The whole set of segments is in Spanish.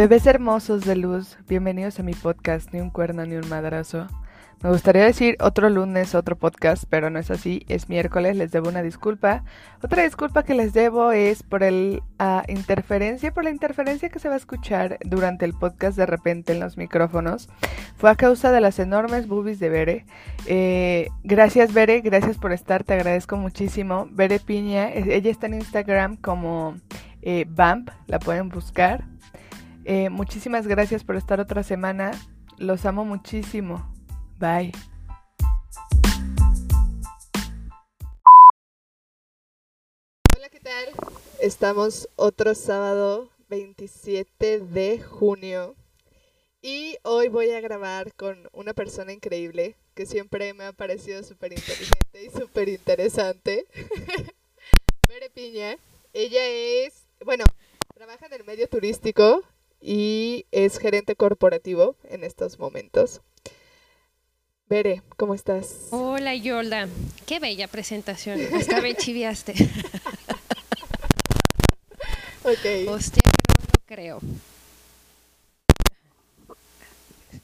Bebés hermosos de luz, bienvenidos a mi podcast Ni un cuerno ni un madrazo. Me gustaría decir otro lunes, otro podcast, pero no es así, es miércoles, les debo una disculpa. Otra disculpa que les debo es por el ah, interferencia, por la interferencia que se va a escuchar durante el podcast de repente en los micrófonos. Fue a causa de las enormes boobies de Bere. Eh, gracias Bere, gracias por estar, te agradezco muchísimo. Bere Piña, eh, ella está en Instagram como eh, la pueden buscar. Eh, muchísimas gracias por estar otra semana. Los amo muchísimo. Bye. Hola, ¿qué tal? Estamos otro sábado 27 de junio y hoy voy a grabar con una persona increíble que siempre me ha parecido súper inteligente y súper interesante. Bere Piña. Ella es, bueno, trabaja en el medio turístico y es gerente corporativo en estos momentos. Bere, ¿cómo estás? Hola Yolda, qué bella presentación, hasta me chiviaste. Ok, Hostia, no creo.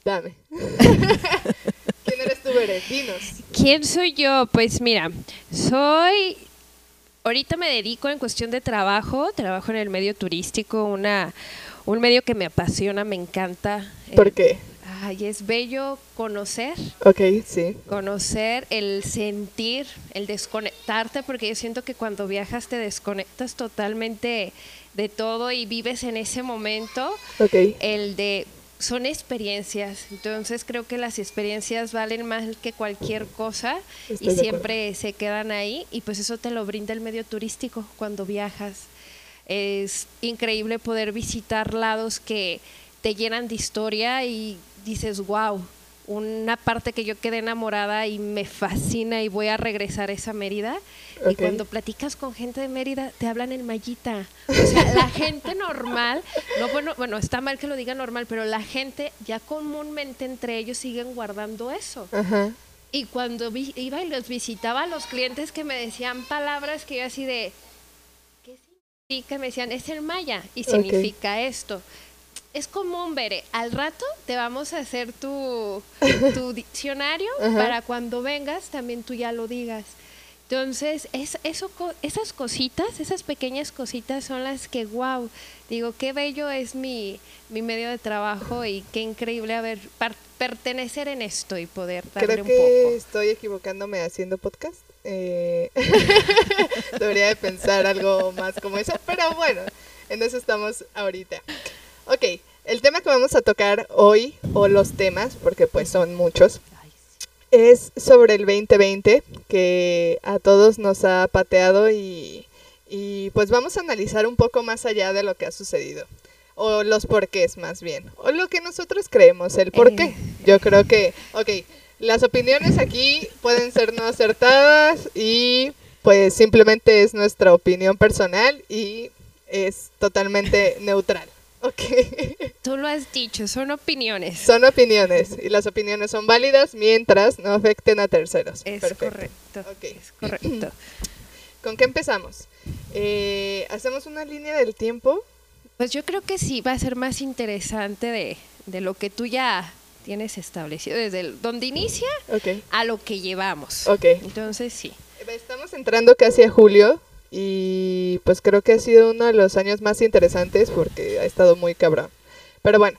dame. ¿Quién eres tú, Bere? Dinos. ¿Quién soy yo? Pues mira, soy... Ahorita me dedico en cuestión de trabajo, trabajo en el medio turístico, una, un medio que me apasiona, me encanta. ¿Por Eh, qué? Ay, es bello conocer, Ok, sí. conocer, el sentir, el desconectarte, porque yo siento que cuando viajas te desconectas totalmente de todo y vives en ese momento. Ok, El de son experiencias, entonces creo que las experiencias valen más que cualquier cosa Estoy y siempre se quedan ahí y pues eso te lo brinda el medio turístico cuando viajas. Es increíble poder visitar lados que te llenan de historia y dices, wow, una parte que yo quedé enamorada y me fascina y voy a regresar a esa Mérida. Y cuando platicas con gente de Mérida, te hablan en mallita. O sea, la gente normal, no bueno, bueno, está mal que lo diga normal, pero la gente ya comúnmente entre ellos siguen guardando eso. Y cuando vi- iba y los visitaba a los clientes que me decían palabras que yo así de, ¿qué significa? Me decían, es el maya y significa esto. Es común, Bere, al rato te vamos a hacer tu, tu diccionario para cuando vengas también tú ya lo digas. Entonces, es, eso, esas cositas, esas pequeñas cositas son las que, wow, digo, qué bello es mi, mi medio de trabajo y qué increíble haber pertenecer en esto y poder darle Creo un que poco. estoy equivocándome haciendo podcast. Eh, debería de pensar algo más como eso, pero bueno, en eso estamos ahorita. Ok, el tema que vamos a tocar hoy, o los temas, porque pues son muchos, es sobre el 2020, que a todos nos ha pateado y, y pues vamos a analizar un poco más allá de lo que ha sucedido. O los porqués más bien. O lo que nosotros creemos, el por qué. Eh. Yo creo que, ok, las opiniones aquí pueden ser no acertadas y pues simplemente es nuestra opinión personal y es totalmente neutral. Ok. Tú lo has dicho, son opiniones. Son opiniones y las opiniones son válidas mientras no afecten a terceros. es Perfecto. correcto. Ok. Es correcto. ¿Con qué empezamos? Eh, Hacemos una línea del tiempo. Pues yo creo que sí va a ser más interesante de, de lo que tú ya tienes establecido, desde el, donde inicia a lo que llevamos. Entonces sí. Estamos entrando casi a julio y pues creo que ha sido uno de los años más interesantes porque ha estado muy cabrón. Pero bueno.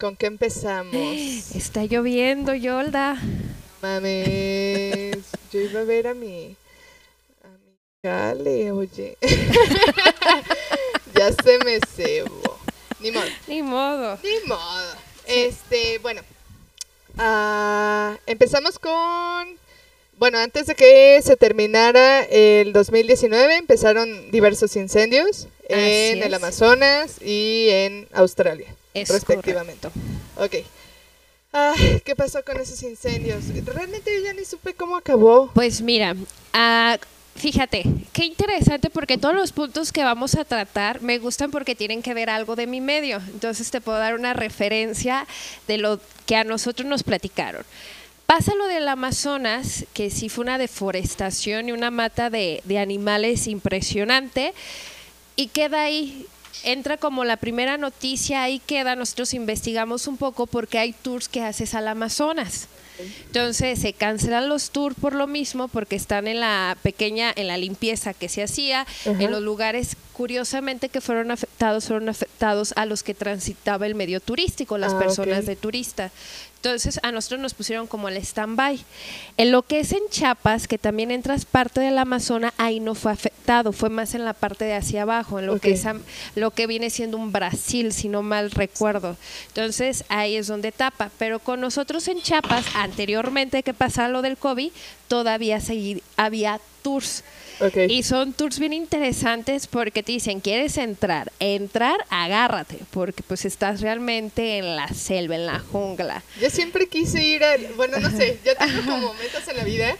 ¿Con qué empezamos? Está lloviendo, Yolda. Mames, yo iba a ver a mi a mi Cale, oye. ya se me cebó. Ni modo. Ni modo. Ni modo. Este, bueno. ah, empezamos con. Bueno, antes de que se terminara el 2019, empezaron diversos incendios en el. Amazonas y en Australia, Es respectivamente. correcto. Ok. ¿qué pasó con esos incendios? Realmente yo ya ni supe cómo acabó. Pues mira, ah, fíjate, qué interesante porque todos los puntos que vamos a tratar me gustan porque tienen que ver algo de mi medio. Entonces te puedo dar una referencia de lo que a nosotros nos platicaron. Pasa lo del Amazonas, que sí fue una deforestación y una mata de, de animales impresionante, y queda ahí entra como la primera noticia, ahí queda, nosotros investigamos un poco porque hay tours que haces al Amazonas. Entonces se cancelan los tours por lo mismo, porque están en la pequeña, en la limpieza que se hacía, en los lugares curiosamente que fueron afectados, fueron afectados a los que transitaba el medio turístico, las Ah, personas de turista. Entonces a nosotros nos pusieron como el stand-by. En lo que es en Chiapas, que también entras parte del Amazonas, ahí no fue afectado, fue más en la parte de hacia abajo, en lo que es lo que viene siendo un Brasil, si no mal recuerdo. Entonces ahí es donde tapa. Pero con nosotros en Chiapas, anteriormente que pasara lo del COVID, todavía segui- había tours. Y son tours bien interesantes porque te dicen, ¿quieres entrar? Entrar, agárrate, porque pues estás realmente en la selva, en la jungla. Yo siempre quise ir a, bueno, no sé, yo tengo como metas en la vida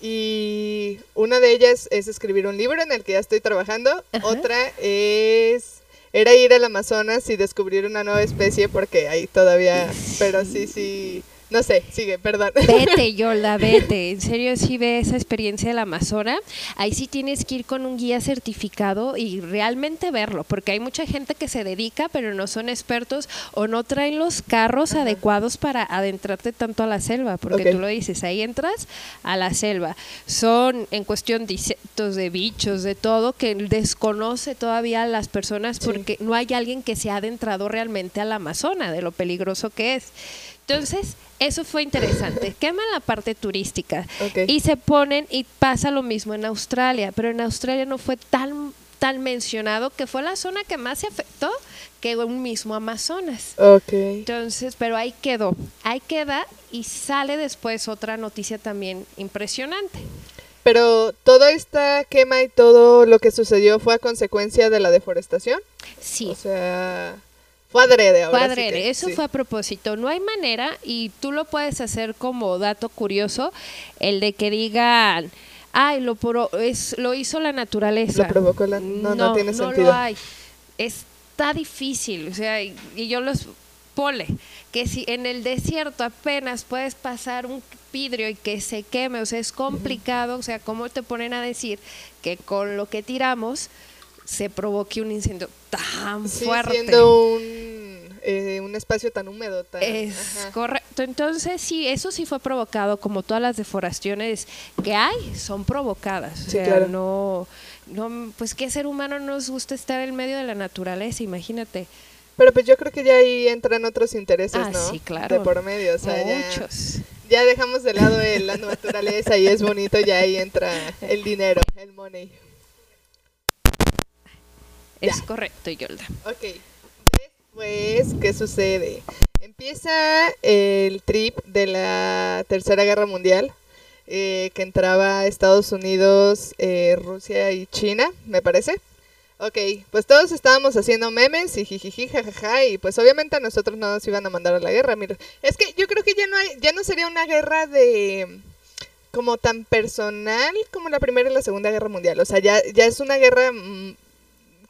y una de ellas es escribir un libro en el que ya estoy trabajando, Ajá. otra es era ir al Amazonas y descubrir una nueva especie porque ahí todavía, pero sí, sí, no sé, sigue, perdón. Vete, Yolda, vete. En serio, sí ve esa experiencia del Amazonas. Ahí sí tienes que ir con un guía certificado y realmente verlo, porque hay mucha gente que se dedica, pero no son expertos o no traen los carros adecuados para adentrarte tanto a la selva, porque tú lo dices, ahí entras a la selva. Son en cuestión de insectos, de bichos, de todo, que desconoce todavía a las personas Sí. porque no hay alguien que se ha adentrado realmente al Amazonas, de lo peligroso que es. Entonces, eso fue interesante. Queman la parte turística y se ponen y pasa lo mismo en Australia, pero en Australia no fue tan tan mencionado que fue la zona que más se afectó que un mismo Amazonas. Ok. Entonces, pero ahí quedó, ahí queda y sale después otra noticia también impresionante. Pero toda esta quema y todo lo que sucedió fue a consecuencia de la deforestación. Sí. O sea, fue adrede ahora. Fue sí que- eso sí. fue a propósito. No hay manera, y tú lo puedes hacer como dato curioso, el de que digan, ay, lo, pro- es, lo hizo la naturaleza. Lo provocó la... No, no, tiene no sentido. lo hay. Está difícil, o sea, y, y yo los pole, que si en el desierto apenas puedes pasar un vidrio y que se queme, o sea, es complicado, o sea, ¿cómo te ponen a decir que con lo que tiramos se provoque un incendio tan Sí, fuerte? siendo un, eh, un espacio tan húmedo. Tan, Es ajá. correcto. Entonces, sí, eso sí fue provocado, como todas las deforestaciones que hay, son provocadas. O sea, claro. no, no, pues qué ser humano nos gusta estar en medio de la naturaleza, imagínate. Pero pues yo creo que ya ahí entran otros intereses, Ah, ¿no? sí, claro. De por medio, o sea, ya, Muchos. ya dejamos de lado el- la naturaleza y es bonito, ya ahí entra el dinero, el money. Es correcto, Yolda. Ok, después, ¿qué sucede? Empieza el trip de la Tercera Guerra Mundial, eh, que entraba Estados Unidos, eh, Rusia y China, me parece. Ok, pues todos estábamos haciendo memes y jijiji, jajaja, y pues obviamente a nosotros no nos iban a mandar a la guerra. Mira, es que yo creo que ya no hay, ya no sería una guerra de como tan personal como la Primera y la Segunda Guerra Mundial. O sea, ya, ya es una guerra mm,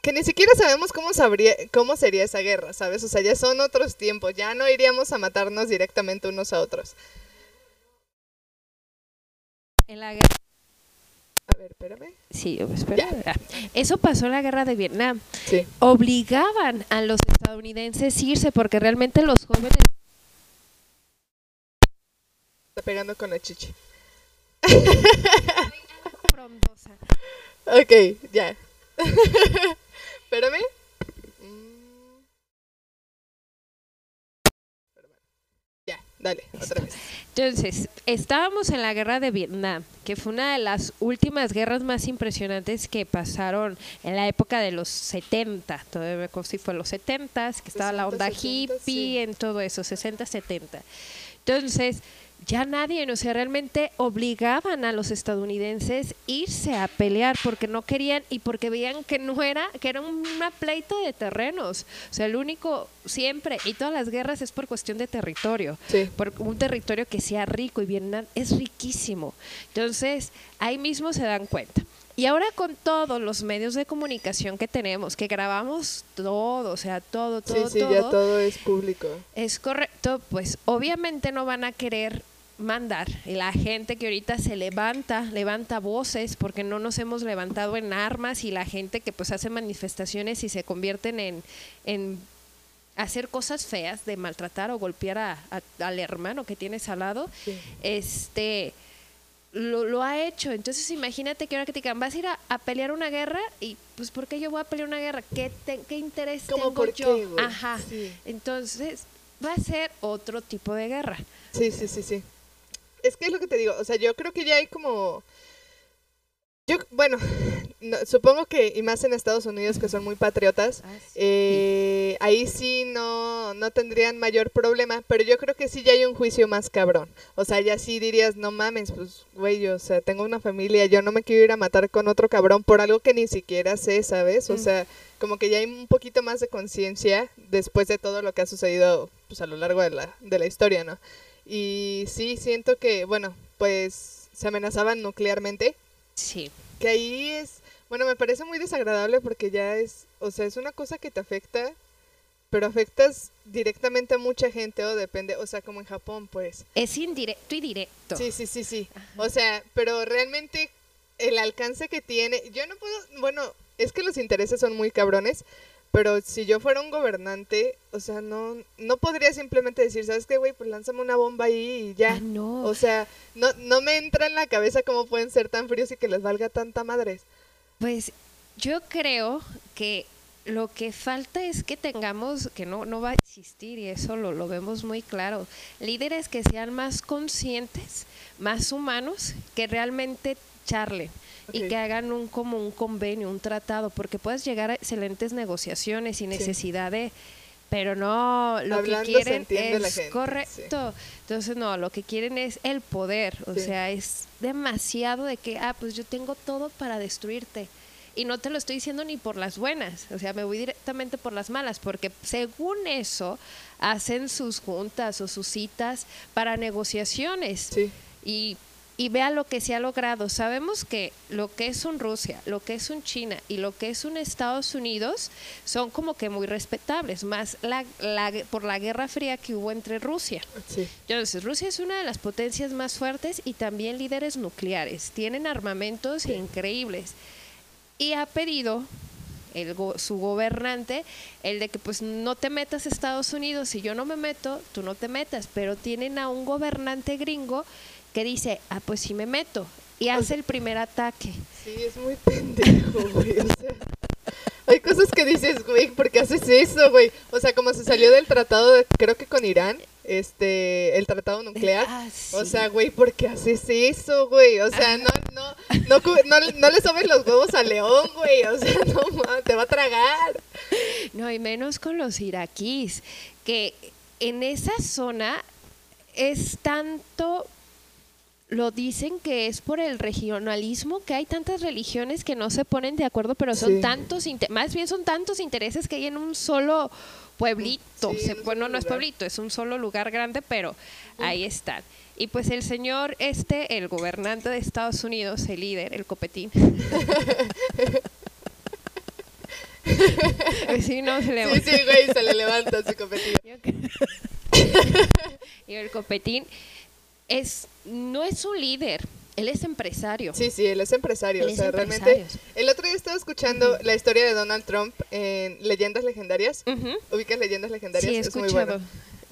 que ni siquiera sabemos cómo sabría, cómo sería esa guerra, ¿sabes? O sea, ya son otros tiempos, ya no iríamos a matarnos directamente unos a otros. En la guerra. A ver, espérame. Sí, espera. Ah, Eso pasó en la guerra de Vietnam. Sí. Obligaban a los estadounidenses a irse porque realmente los jóvenes Está pegando con la frondosa. Ok, ya. espérame. Mm. Ya, dale, otra vez. Entonces, estábamos en la guerra de Vietnam, que fue una de las últimas guerras más impresionantes que pasaron en la época de los 70. Todavía me acuerdo si fue los 70, que estaba la 60, onda 70, hippie, sí. en todo eso, 60, 70. Entonces, ya nadie, o sea, realmente obligaban a los estadounidenses irse a pelear porque no querían y porque veían que no era, que era una pleita de terrenos. O sea, el único, siempre, y todas las guerras es por cuestión de territorio Sí. por un territorio que sea rico y Vietnam es riquísimo. Entonces, ahí mismo se dan cuenta. Y ahora con todos los medios de comunicación que tenemos, que grabamos todo, o sea, todo, todo, sí, sí, todo, ya todo es público. es correcto, pues obviamente no van a querer mandar. La gente que ahorita se levanta, levanta voces, porque no nos hemos levantado en armas y la gente que pues hace manifestaciones y se convierten en, en hacer cosas feas, de maltratar o golpear a, al hermano que tienes al lado, este lo, lo, ha hecho. Entonces imagínate que ahora que te digan, vas a ir a, pelear una guerra y pues ¿por qué yo voy a pelear una guerra? ¿Qué, qué interés tengo yo? Ajá. Entonces va a ser otro tipo de guerra. Sí, sí, sí, sí. Es que es lo que te digo, o sea, yo creo que ya hay como yo, bueno, supongo que, y más en Estados Unidos que son muy patriotas, ah, eh, ahí sí no, no tendrían mayor problema, pero yo creo que sí ya hay un juicio más cabrón. O sea, ya sí dirías, no mames, pues, güey, o sea, tengo una familia, yo no me quiero ir a matar con otro cabrón por algo que ni siquiera sé, ¿sabes? O mm. sea, como que ya hay un poquito más de conciencia después de todo lo que ha sucedido, pues, a lo largo de la, de la historia, ¿no? Y sí, siento que, bueno, pues, se amenazaban nuclearmente Sí. Que ahí es, bueno, me parece muy desagradable porque ya es, o sea, es una cosa que te afecta, pero afectas directamente a mucha gente o depende, o sea, como en Japón, pues. Es indirecto y directo. Sí, sí, sí, sí. O sea, pero realmente el alcance que tiene, yo no puedo, bueno, es que los intereses son muy cabrones, pero si yo fuera un gobernante, o sea, no, no podría simplemente decir, ¿sabes qué, güey? Pues lánzame una bomba ahí y ya. Ah, no. O sea, no, no me entra en la cabeza cómo pueden ser tan fríos y que les valga tanta madres. Pues yo creo que lo que falta es que tengamos, que no, no va a existir y eso lo, lo vemos muy claro, líderes que sean más conscientes, más humanos, que realmente charlen y que hagan un como un convenio, un tratado, porque puedes llegar a excelentes negociaciones y necesidad de pero no lo que quieren es correcto. entonces no lo que quieren es el poder o sea es demasiado de que ah pues yo tengo todo para destruirte y no te lo estoy diciendo ni por las buenas o sea me voy directamente por las malas porque según eso hacen sus juntas o sus citas para negociaciones. Y y vea lo que se ha logrado. Sabemos que lo que es un Rusia, lo que es un China y lo que es un Estados Unidos son como que muy respetables, más la, por la guerra fría que hubo entre Rusia. Entonces, Rusia es una de las potencias más fuertes y también líderes nucleares. Tienen armamentos increíbles. Y ha pedido el su gobernante, el de que pues no te metas a Estados Unidos, si yo no me meto, tú no te metas, pero tienen a un gobernante gringo que dice, ah, pues sí me meto, y hace el primer ataque. Sí, es muy pendejo, güey. O sea, hay cosas que dices, güey, ¿por qué haces eso, güey? O sea, como se salió del tratado, de, creo que con Irán, este, el tratado nuclear. Ah, o sea, güey, ¿por qué haces eso, güey? O sea, no, no, no, no, no le sobes los huevos al león, güey. O sea, no, te va a tragar. No, y menos con los iraquíes, que en esa zona es tanto lo dicen que es por el regionalismo, que hay tantas religiones que no se ponen de acuerdo, pero son tantos, más bien son tantos intereses que hay en un solo pueblito. bueno, no es pueblito, es un solo lugar grande, pero ahí están. Y pues el señor este, el gobernante de Estados Unidos, el líder, el copetín. sí, no, se le... sí, sí, güey, se le levanta su copetín. y el copetín es, no es un líder, él es empresario. Sí, sí, él es empresario. o sea, realmente. El otro día estaba escuchando la historia de Donald Trump en Leyendas Legendarias. ¿Ubicas Leyendas Legendarias? Sí, es muy bueno.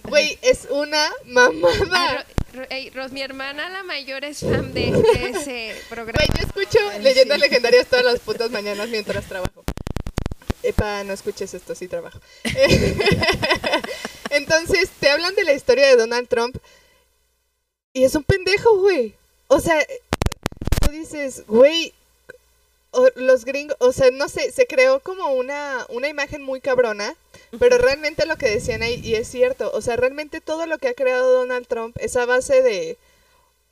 Güey, es una mamada. Ah, mi hermana, la mayor, es fan de, ese programa. Güey, yo escucho Leyendas Legendarias todas las putas mañanas mientras trabajo. Epa, no escuches esto, sí trabajo. Entonces, te hablan de la historia de Donald Trump y es un pendejo, güey. O sea, tú dices, güey, los gringos, o sea, no sé, se creó como una, una imagen muy cabrona, pero realmente lo que decían ahí, y es cierto, o sea, realmente todo lo que ha creado Donald Trump es a base de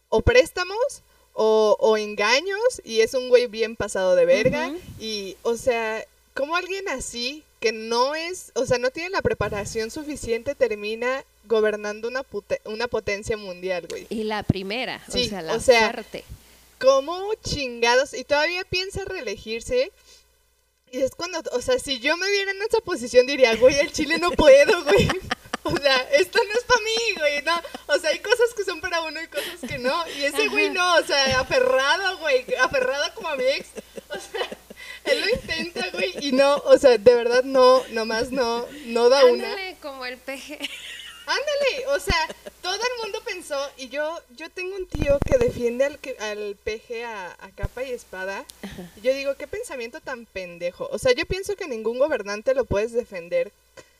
o préstamos o, o engaños, y es un güey bien pasado de verga, y, o sea, como alguien así, que no es, o sea, no tiene la preparación suficiente, termina gobernando una, una potencia mundial, güey. Y la primera, o sea, la o ¿Cómo chingados? Y todavía piensa reelegirse. Y es cuando, o sea, si yo me viera en esa posición diría, güey, el Chile no puedo, güey. O sea, esto no es para mí, güey, no. O sea, hay cosas que son para uno y cosas que no. Y ese güey no, o sea, aferrado, güey, aferrado como a mi ex. O sea, él lo intenta, güey, y no, o sea, de verdad no, nomás no, no da una. Ándale como el peje. Ándale, o sea, todo el mundo pensó, y yo, yo tengo un tío que defiende al, al peje a, a capa y espada. Y yo digo, qué pensamiento tan pendejo. O sea, yo pienso que ningún gobernante lo puedes defender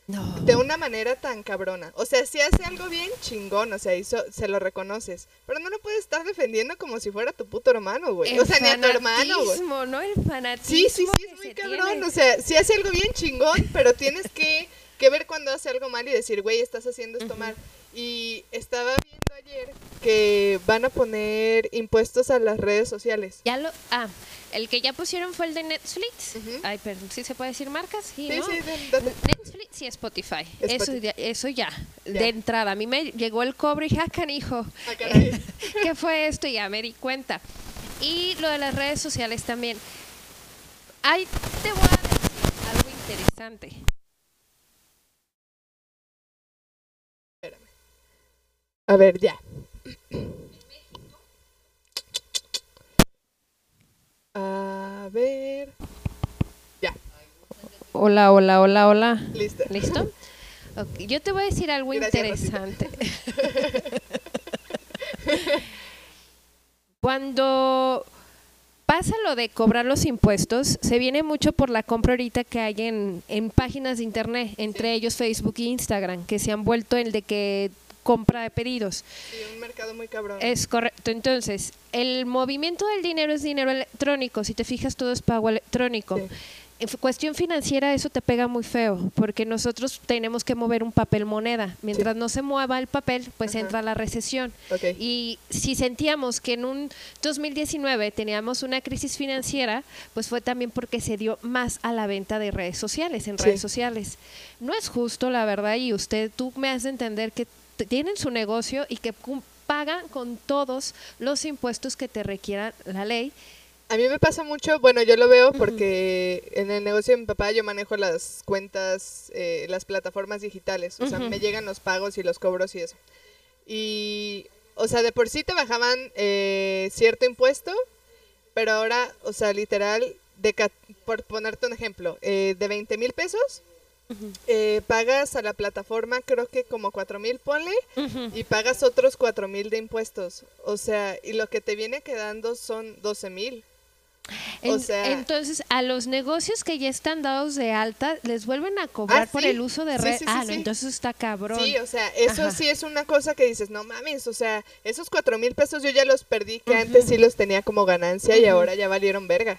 No. de una manera tan cabrona. O sea, si hace algo bien, chingón, o sea, hizo, se lo reconoces. Pero no lo puedes estar defendiendo como si fuera tu puto hermano, güey. O sea, ni a tu hermano, güey. ¿no? El fanatismo. Sí, sí, sí, es muy cabrón. tiene. O sea, si hace algo bien chingón, pero tienes que, que ver cuando hace algo mal y decir, güey, estás haciendo esto mal. Y estaba viendo ayer que van a poner impuestos a las redes sociales. Ya lo. Ah, el que ya pusieron fue el de Netflix. Ay, perdón, ¿sí se puede decir marcas? Sí, Sí, ¿no? sí. Netflix y Spotify. Eso, Spotify. ya, eso ya, de entrada. A mí me llegó el cobre y dije, ah, canijo. Ah. ¿Qué fue esto? Y ya me di cuenta. Y lo de las redes sociales también. Ahí te voy a decir algo interesante. A ver, ya. A ver. Ya, Hola, hola, hola, hola. listo. ¿Listo? Yo te voy a decir algo Gracias, interesante. Cuando pasa lo de cobrar los impuestos, se viene mucho por la compra ahorita que hay en, en páginas de internet, entre ellos Facebook e Instagram, que se han vuelto el de que compra de pedidos. Sí, un mercado muy cabrón. Es correcto. Entonces, el movimiento del dinero es dinero electrónico. Si te fijas, todo es pago electrónico. Sí. En cuestión financiera, eso te pega muy feo, porque nosotros tenemos que mover un papel moneda. Mientras no se mueva el papel, pues Ajá. entra la recesión. Y si sentíamos que en un 2019 teníamos una crisis financiera, pues fue también porque se dio más a la venta de redes sociales, en Sí. redes sociales. No es justo, la verdad, y usted, tú me has de entender que tienen su negocio y que pagan con todos los impuestos que te requiera la ley. A mí me pasa mucho, bueno, yo lo veo porque en el negocio de mi papá yo manejo las cuentas, eh, las plataformas digitales, o sea, Ujú. me llegan los pagos y los cobros y eso. Y, o sea, de por sí te bajaban eh, cierto impuesto, pero ahora, o sea, literal, de por ponerte un ejemplo, eh, de 20 mil pesos, eh, pagas a la plataforma creo que como 4 mil, ponle, y pagas otros 4 mil de impuestos. O sea, y lo que te viene quedando son 12 mil. O sea- entonces, a los negocios que ya están dados de alta, les vuelven a cobrar Ah, por el uso de red. sí, sí, ah, no, entonces está cabrón. Sí, o sea, eso Ajá. sí es una cosa que dices, no mames, o sea, esos cuatro mil pesos yo ya los perdí, que antes sí los tenía como ganancia y ahora ya valieron verga.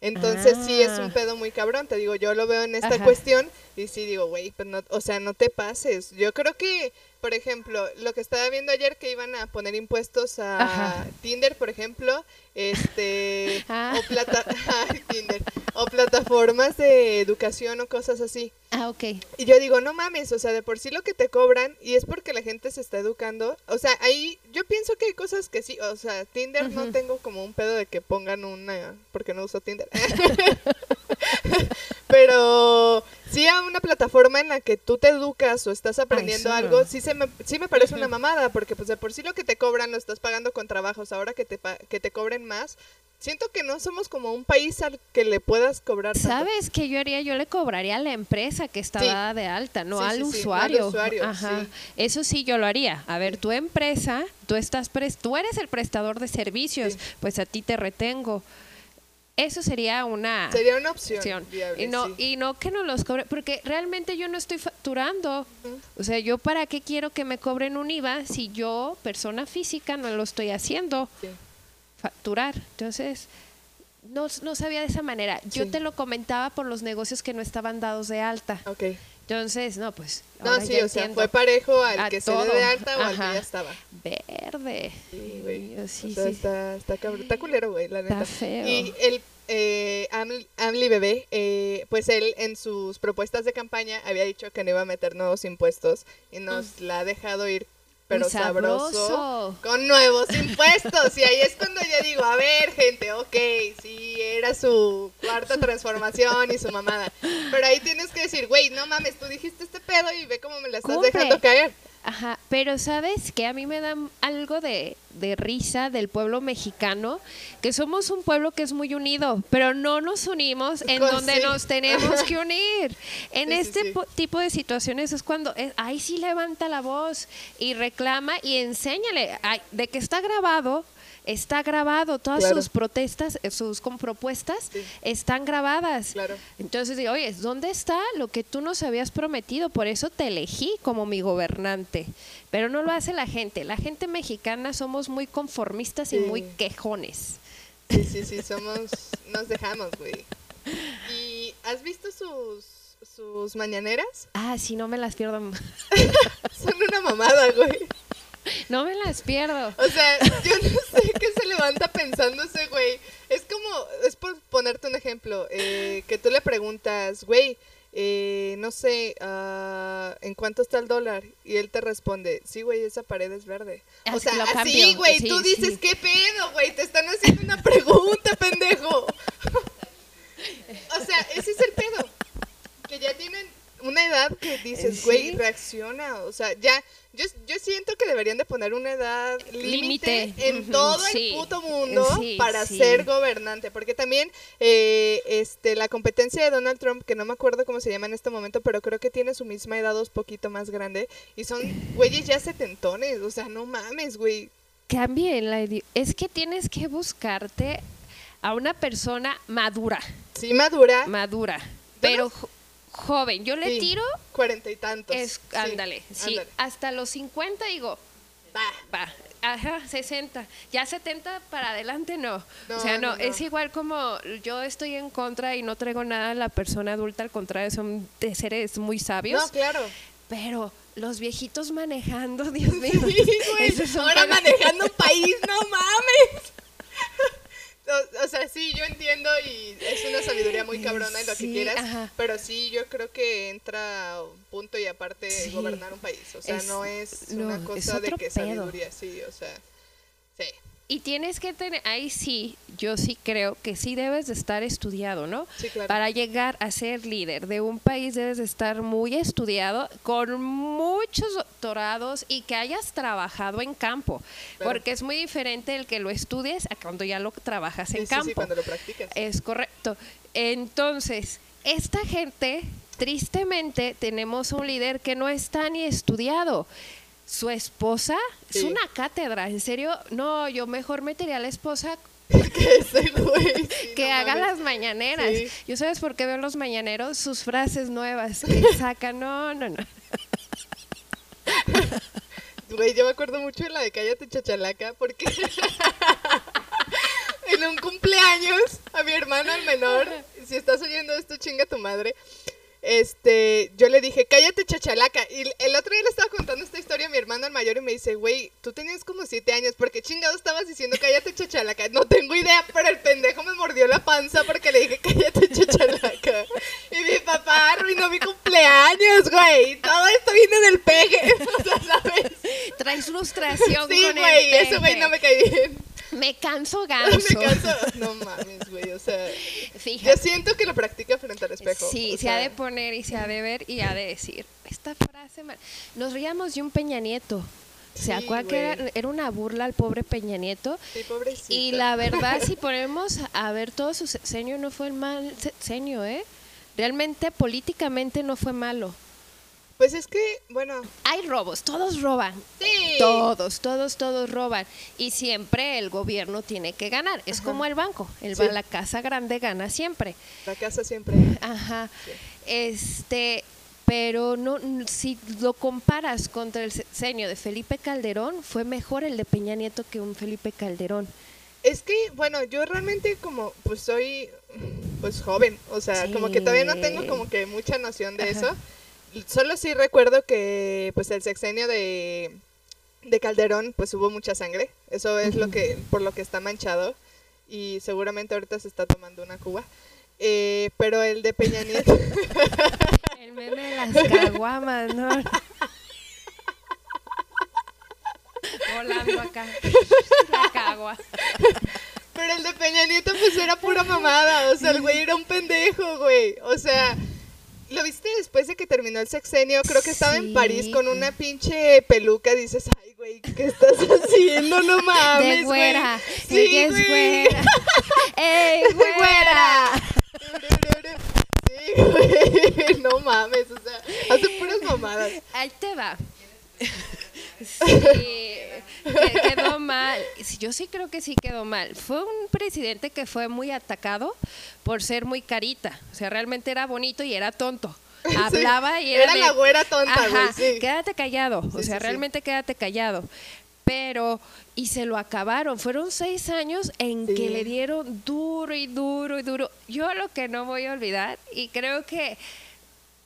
Entonces sí es Ah. un pedo muy cabrón, te digo, yo lo veo en esta Ajá. cuestión y sí digo, güey, pues no, o sea, no te pases. Yo creo que, por ejemplo, lo que estaba viendo ayer que iban a poner impuestos a Ajá. Tinder, por ejemplo, este, Ah. o, plata Tinder, o plataformas de educación o cosas así. Ah, ok. Y yo digo, no mames, o sea, de por sí lo que te cobran, y es porque la gente se está educando, o sea, ahí yo pienso que hay cosas que sí, o sea, Tinder no tengo como un pedo de que pongan una, porque no uso Tinder. Pero sí a una plataforma en la que tú te educas o estás aprendiendo algo, sí, se me, sí me parece una mamada, porque pues de por sí lo que te cobran lo estás pagando con trabajos, ahora que te, pa- que te cobren más, siento que no somos como un país al que le puedas cobrar tanto. ¿Sabes qué yo haría? Yo le cobraría a la empresa que está Sí. dada de alta, no Sí, al sí, no al usuario. usuario, Ajá. Eso sí yo lo haría. A ver, tu empresa, tú estás pres- tú eres el prestador de servicios, pues a ti te retengo. Eso sería una Sería una opción, opción. viable, y no sí. y no que no los cobre porque realmente yo no estoy facturando o sea yo para qué quiero que me cobren un IVA si yo persona física no lo estoy haciendo Sí. facturar entonces no, no sabía de esa manera yo Sí. te lo comentaba por los negocios que no estaban dados de alta Ok. Entonces no pues No, sí, o sea, fue parejo al A que se todo. de alta o al que Ajá. ya estaba. verde Sí, güey. Sí, o sea, sí. está, está, cabrón, está culero, güey, la Está neta. feo. Y el eh, Am- Amli Bebé, eh, pues él en sus propuestas de campaña había dicho que no iba a meter nuevos impuestos y nos la ha dejado ir, pero sabroso, sabroso. con nuevos impuestos. Y ahí es cuando yo digo, a ver, gente, ok, sí, ir a su cuarta transformación y su mamada. Pero ahí tienes que decir, güey, no mames, tú dijiste este pedo y ve cómo me la estás Cumple. dejando caer. Ajá, pero sabes que a mí me da algo de, de risa del pueblo mexicano, que somos un pueblo que es muy unido, pero no nos unimos en Con- donde sí. nos tenemos que unir. En Sí, este sí. tipo de situaciones es cuando, eh, ahí sí levanta la voz y reclama y enséñale, ay, de que está grabado. Está grabado, todas Claro. sus protestas, eh, sus propuestas Sí. están grabadas. Claro. Entonces digo, oye, ¿dónde está lo que tú nos habías prometido? Por eso te elegí como mi gobernante. Pero no lo hace la gente. La gente mexicana somos muy conformistas y muy quejones. Sí, sí, sí, somos, nos dejamos, güey. ¿Y has visto sus, sus mañaneras? Ah, sí, no me las pierdo. Son una mamada, güey. No me las pierdo. O sea, yo no sé qué se levanta pensando ese güey. Es como, es por ponerte un ejemplo, eh, que tú le preguntas, güey, eh, no sé, ah, ¿en cuánto está el dólar? Y él te responde, sí, güey, esa pared es verde. O sea, así, güey, Sí, tú dices, sí. ¿qué pedo, güey? Te están haciendo una pregunta, pendejo. o sea, ese es el pedo. Que ya tienen una edad que dices, Sí. güey, reacciona. O sea, ya, yo, yo siento que deberían de poner una edad límite en todo sí. el puto mundo Sí, para sí. ser gobernante. Porque también eh, este, la competencia de Donald Trump, que no me acuerdo cómo se llama en este momento, pero creo que tiene su misma edad o un poquito más grande. Y son güeyes ya setentones. O sea, no mames, güey. Cambien la Es que tienes que buscarte a una persona madura. Sí, madura. Madura. Pero joven. Yo le Sí, tiro, Cuarenta y tantos. es, Sí, ándale. Sí, ándale. hasta los 50 digo, Va. Va, ajá, 60. Ya 70 para adelante no. No, o sea, no, no, no. es igual como yo estoy en contra y no traigo nada a la persona adulta, al contrario, son de seres muy sabios. No, claro. Pero los viejitos manejando, Dios mío. Sí, güey. Ahora manejando un país, no mames. O, o sea, sí, yo entiendo y es una sabiduría muy cabrona y lo Sí, que quieras, ajá. pero sí, yo creo que entra un punto y aparte Sí. gobernar un país, o sea, Es- no es no, una es cosa de que pedo. sabiduría, sí, o sea, sí. Y tienes que tener, ahí sí, yo sí creo que sí debes de estar estudiado, ¿no? Sí, claro. Para llegar a ser líder de un país debes de estar muy estudiado, con muchos doctorados y que hayas trabajado en campo, Claro. porque es muy diferente el que lo estudies a cuando ya lo trabajas en sí, campo. sí, cuando lo practicas. Es correcto. Entonces, esta gente, tristemente, tenemos un líder que no está ni estudiado. Su esposa es una cátedra, en serio. No, yo mejor metería a la esposa que ese güey, sí, que no haga mames. las mañaneras. Sí. ¿Yo sabes por qué veo los mañaneros? Sus frases nuevas que sacan. No, no, no. Güey, yo me acuerdo mucho de la de Cállate Chachalaca porque en un cumpleaños a mi hermano el menor, si estás oyendo esto, chinga tu madre. Este, yo le dije, cállate chachalaca. Y el otro día le estaba contando esta historia a mi hermano el mayor y me dice, güey, tú tenías como siete años, porque chingado estabas diciendo cállate chachalaca? No tengo idea, pero el pendejo me mordió la panza porque le dije cállate chachalaca. Y mi papá arruinó mi cumpleaños, güey. Todo esto viene del peje. O sea, ¿sabes? Traes frustración Sí, con el güey, ese güey no me cae bien. Me canso ganso. Me canso. No mames, güey, o sea, yo Fíjate. siento que lo practica frente al espejo. Sí, se ha de poner y se ha de ver y ha de decir. Esta frase, ma- nos reíamos de un Peña Nieto. ¿Se Sí, acuerdan que era, una burla al pobre Peña Nieto? Sí. Y la verdad, si ponemos a ver todo su sexenio, no fue el mal sexenio, ¿eh? Realmente, políticamente no fue malo. Pues es que, bueno, Hay robos, todos roban. sí. Todos, todos, todos roban. Y siempre el gobierno tiene que ganar. Es como el banco. El, Sí. La casa grande gana siempre. La casa siempre. Ajá. Sí. Este, pero no si lo comparas contra el sexenio de Felipe Calderón, fue mejor el de Peña Nieto que un Felipe Calderón. Es que, bueno, yo realmente como, pues soy, pues joven, o sea, como que todavía no tengo como que mucha noción de Ajá. eso. Solo sí recuerdo que, pues el sexenio de, de Calderón, pues hubo mucha sangre. Eso es lo que, por lo que está manchado. Y seguramente ahorita se está tomando una cuba. Eh, pero el de Peña Nieto, El meme de las caguamas, ¿no? Volando acá. La cagua. Pero el de Peña Nieto pues era pura mamada, o sea, el güey era un pendejo, güey. O sea, ¿lo viste después de que terminó el sexenio? Creo que estaba en Sí. París con una pinche peluca, dices, ay, güey, ¿qué estás haciendo? No mames, De güera. güey. Ella es güera. ¡Ey, güera! Sí, güey, no mames, o sea, hace puras mamadas. Ahí te va. Sí, quedó mal. Yo sí creo que sí quedó mal. Fue un presidente que fue muy atacado por ser muy carita. O sea, realmente era bonito y era tonto. Hablaba y era. Era de- la güera tonta, güey, Ajá, sí. Quédate callado. O sea, realmente quédate callado. Pero, y se lo acabaron. Fueron seis años en Sí. que le dieron duro y duro y duro. Yo lo que no voy a olvidar, y creo que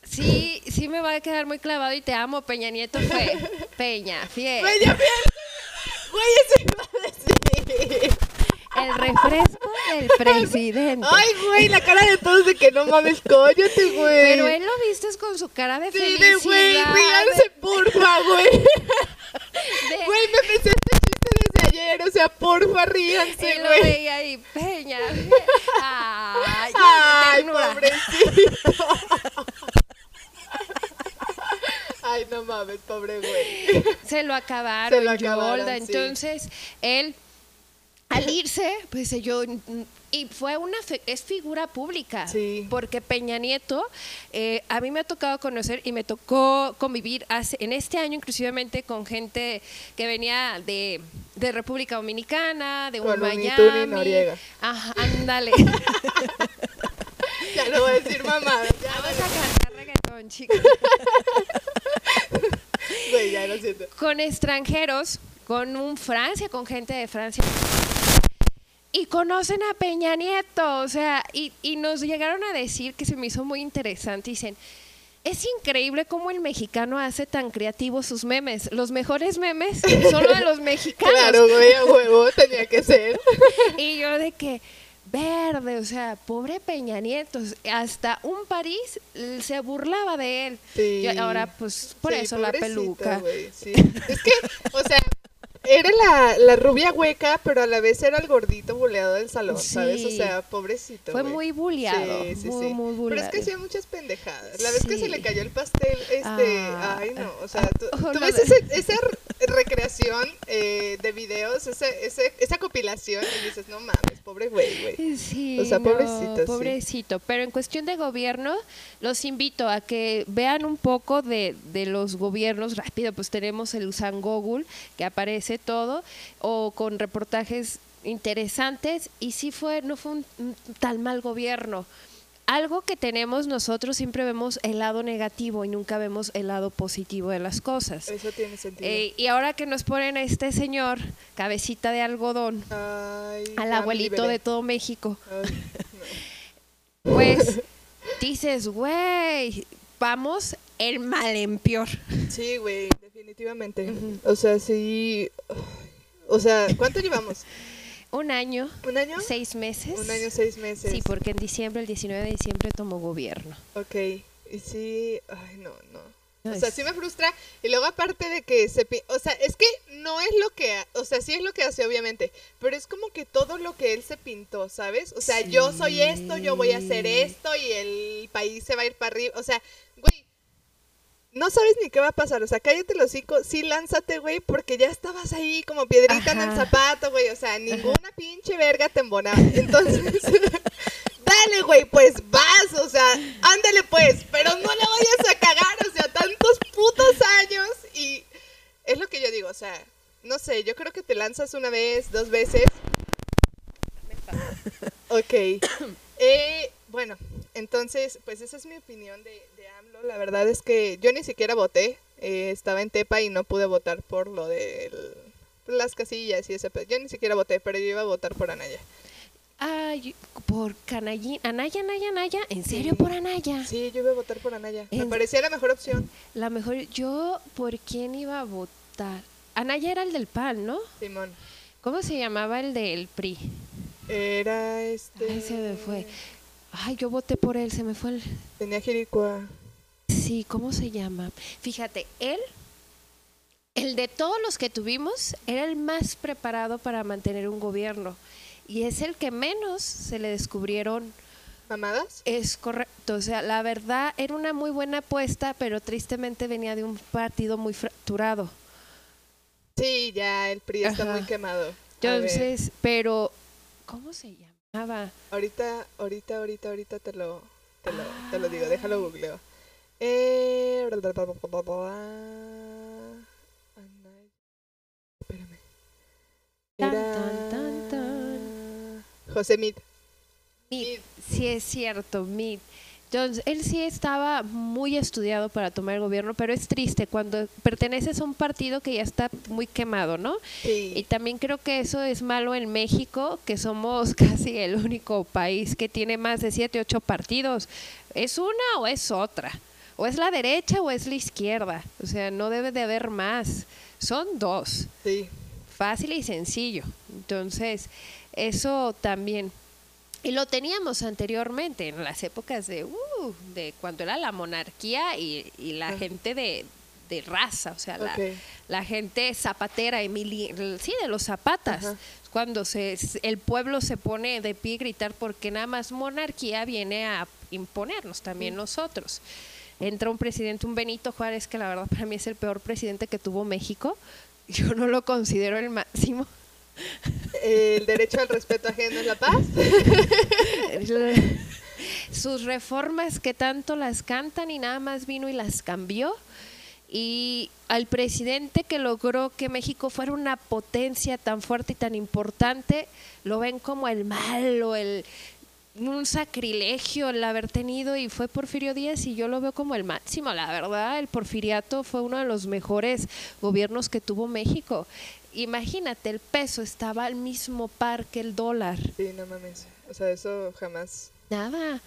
sí, sí me va a quedar muy clavado y te amo, Peña Nieto fue Peña, fiel. Güey, ya pienso. Güey, eso iba a decir. El refresco del presidente. Ay, güey, la cara de todos de que no mames, cállate, güey. Pero él lo viste con su cara de Sí, felicidad. de güey, ríanse, porfa, güey. de- Güey, me pensé este chiste desde ayer, o sea, porfa, ríanse, y lo güey. veía ahí, Peña. Ay, Ay, pobrecito. Ay, no mames, pobre güey. Se lo acabaron, Se lo acabaron, Yolda. sí. Entonces, él, al irse, pues yo. Y fue una. fe- es figura pública. Sí. Porque Peña Nieto, eh, a mí me ha tocado conocer y me tocó convivir hace, en este año, inclusivamente, con gente que venía de, de República Dominicana, de un Con Miami. Noriega. Ajá, ándale. Ya no voy a decir mamada. Ya, Vamos a cantar reggaetón, chicos. güey, ya lo siento. con extranjeros, con un Francia, con gente de Francia. Y conocen a Peña Nieto, o sea, y, y nos llegaron a decir que se me hizo muy interesante. Dicen, es increíble cómo el mexicano hace tan creativos sus memes. Los mejores memes son los de los mexicanos. Claro, güey, a huevo, tenía que ser. Y yo de que, verde, o sea, pobre Peña Nieto, hasta un París se burlaba de él. Sí. Y ahora, pues, por Sí, eso la peluca. sí. Es que, o sea, era la, la rubia hueca, pero a la vez era el gordito buleado del salón, ¿sabes? O sea, pobrecito. Fue muy buleado, Sí, sí, muy, sí. muy Pero es buleado. que hacía muchas pendejadas. La vez que se le cayó el pastel, este. Ah. ay, no. O sea, tú, Oh, tú ves ese- esa re- recreación eh, de videos, ese, ese, esa compilación, y dices, no mames, pobre güey, güey. Sí, O sea, no, pobrecito, pobrecito. Pero en cuestión de gobierno, los invito a que vean un poco de, de los gobiernos rápido. Pues tenemos el Usan Google, que aparece todo, o con reportajes interesantes. Y sí fue, no fue un, un tan mal gobierno. Algo que tenemos nosotros siempre vemos el lado negativo y nunca vemos el lado positivo de las cosas. Eso tiene sentido. Eh, y ahora que nos ponen a este señor, cabecita de algodón, Ay, al abuelito de todo México, Ay, pues dices, güey, vamos el mal en peor. Sí, güey, definitivamente. O sea, sí. O sea, ¿cuánto llevamos? Un año, ¿Un año? seis meses. Un año, seis meses. Sí, porque en diciembre, el 19 de diciembre tomó gobierno. Ok, y sí, ay, no, no. No, O sea, es- sí me frustra. Y luego aparte de que se... O sea, es que no es lo que... ha- O sea, sí es lo que hace, obviamente. Pero es como que todo lo que él se pintó, ¿sabes? O sea, yo soy esto, yo voy a hacer esto y el país se va a ir para arriba. O sea, no sabes ni qué va a pasar. O sea, cállate los hocico, sí lánzate, güey, porque ya estabas ahí como piedrita en el zapato, güey. O sea, ninguna pinche verga te embonaba. Entonces, dale, güey, pues vas, o sea, ándale pues, pero no le vayas a cagar, o sea, tantos putos años y es lo que yo digo, o sea, no sé, yo creo que te lanzas una vez, dos veces. Ok. Eh, bueno, entonces, pues esa es mi opinión de AMLO. La verdad es que yo ni siquiera voté. eh, estaba en Tepa y no pude votar por lo de las casillas y ese. Yo ni siquiera voté, pero yo iba a votar por Anaya. Ay, por Canallín. Anaya, Anaya, Anaya. ¿En serio Sí. por Anaya? Sí, yo iba a votar por Anaya. Me parecía la mejor opción. La mejor, yo, ¿por quién iba a votar? Anaya era el del PAN, ¿no? Simón. ¿Cómo se llamaba el del PRI? Era este. Ay, se me fue. Ay, yo voté por él, se me fue el... Tenía Jiricua. Sí, ¿cómo se llama? Fíjate, él, el de todos los que tuvimos, era el más preparado para mantener un gobierno. y es el que menos se le descubrieron ¿Mamadas? es correcto, o sea, la verdad era una muy buena apuesta, pero tristemente venía de un partido muy fracturado. Sí, ya el PRI está Ajá. muy quemado. Entonces, pero ¿cómo se llamaba? ahorita, ahorita, ahorita, ahorita te lo, te lo, te lo digo, déjalo googleo. Eh... Espérame. Era... José Mid. Meade, sí es cierto, Meade. Entonces, él sí estaba muy estudiado para tomar el gobierno, pero es triste cuando perteneces a un partido que ya está muy quemado, ¿no? Y Sí. también creo que eso es malo en México, que somos casi el único país que tiene más de siete, ocho partidos. ¿Es una o es otra? O es la derecha o es la izquierda. O sea, no debe de haber más. Son dos. Sí. Fácil y sencillo. Entonces, eso también. Y lo teníamos anteriormente, en las épocas de, uh, de cuando era la monarquía y, y la Ah. gente de, de raza, o sea, la, gente zapatera, Emili, sí, de los zapatas. Ajá. Cuando se, el pueblo se pone de pie a gritar porque nada más monarquía viene a imponernos también nosotros. Entra un presidente, un Benito Juárez, que la verdad para mí es el peor presidente que tuvo México. Yo no lo considero el máximo. El derecho al respeto ajeno es la paz. Sus reformas que tanto las cantan y nada más vino y las cambió. Y al presidente que logró que México fuera una potencia tan fuerte y tan importante, lo ven como el malo, el un sacrilegio el haber tenido y fue Porfirio Díaz y yo lo veo como el máximo, la verdad, el porfiriato fue uno de los mejores gobiernos que tuvo México. Imagínate, el peso estaba al mismo par que el dólar. Sí, no mames. O sea, eso jamás. Nada.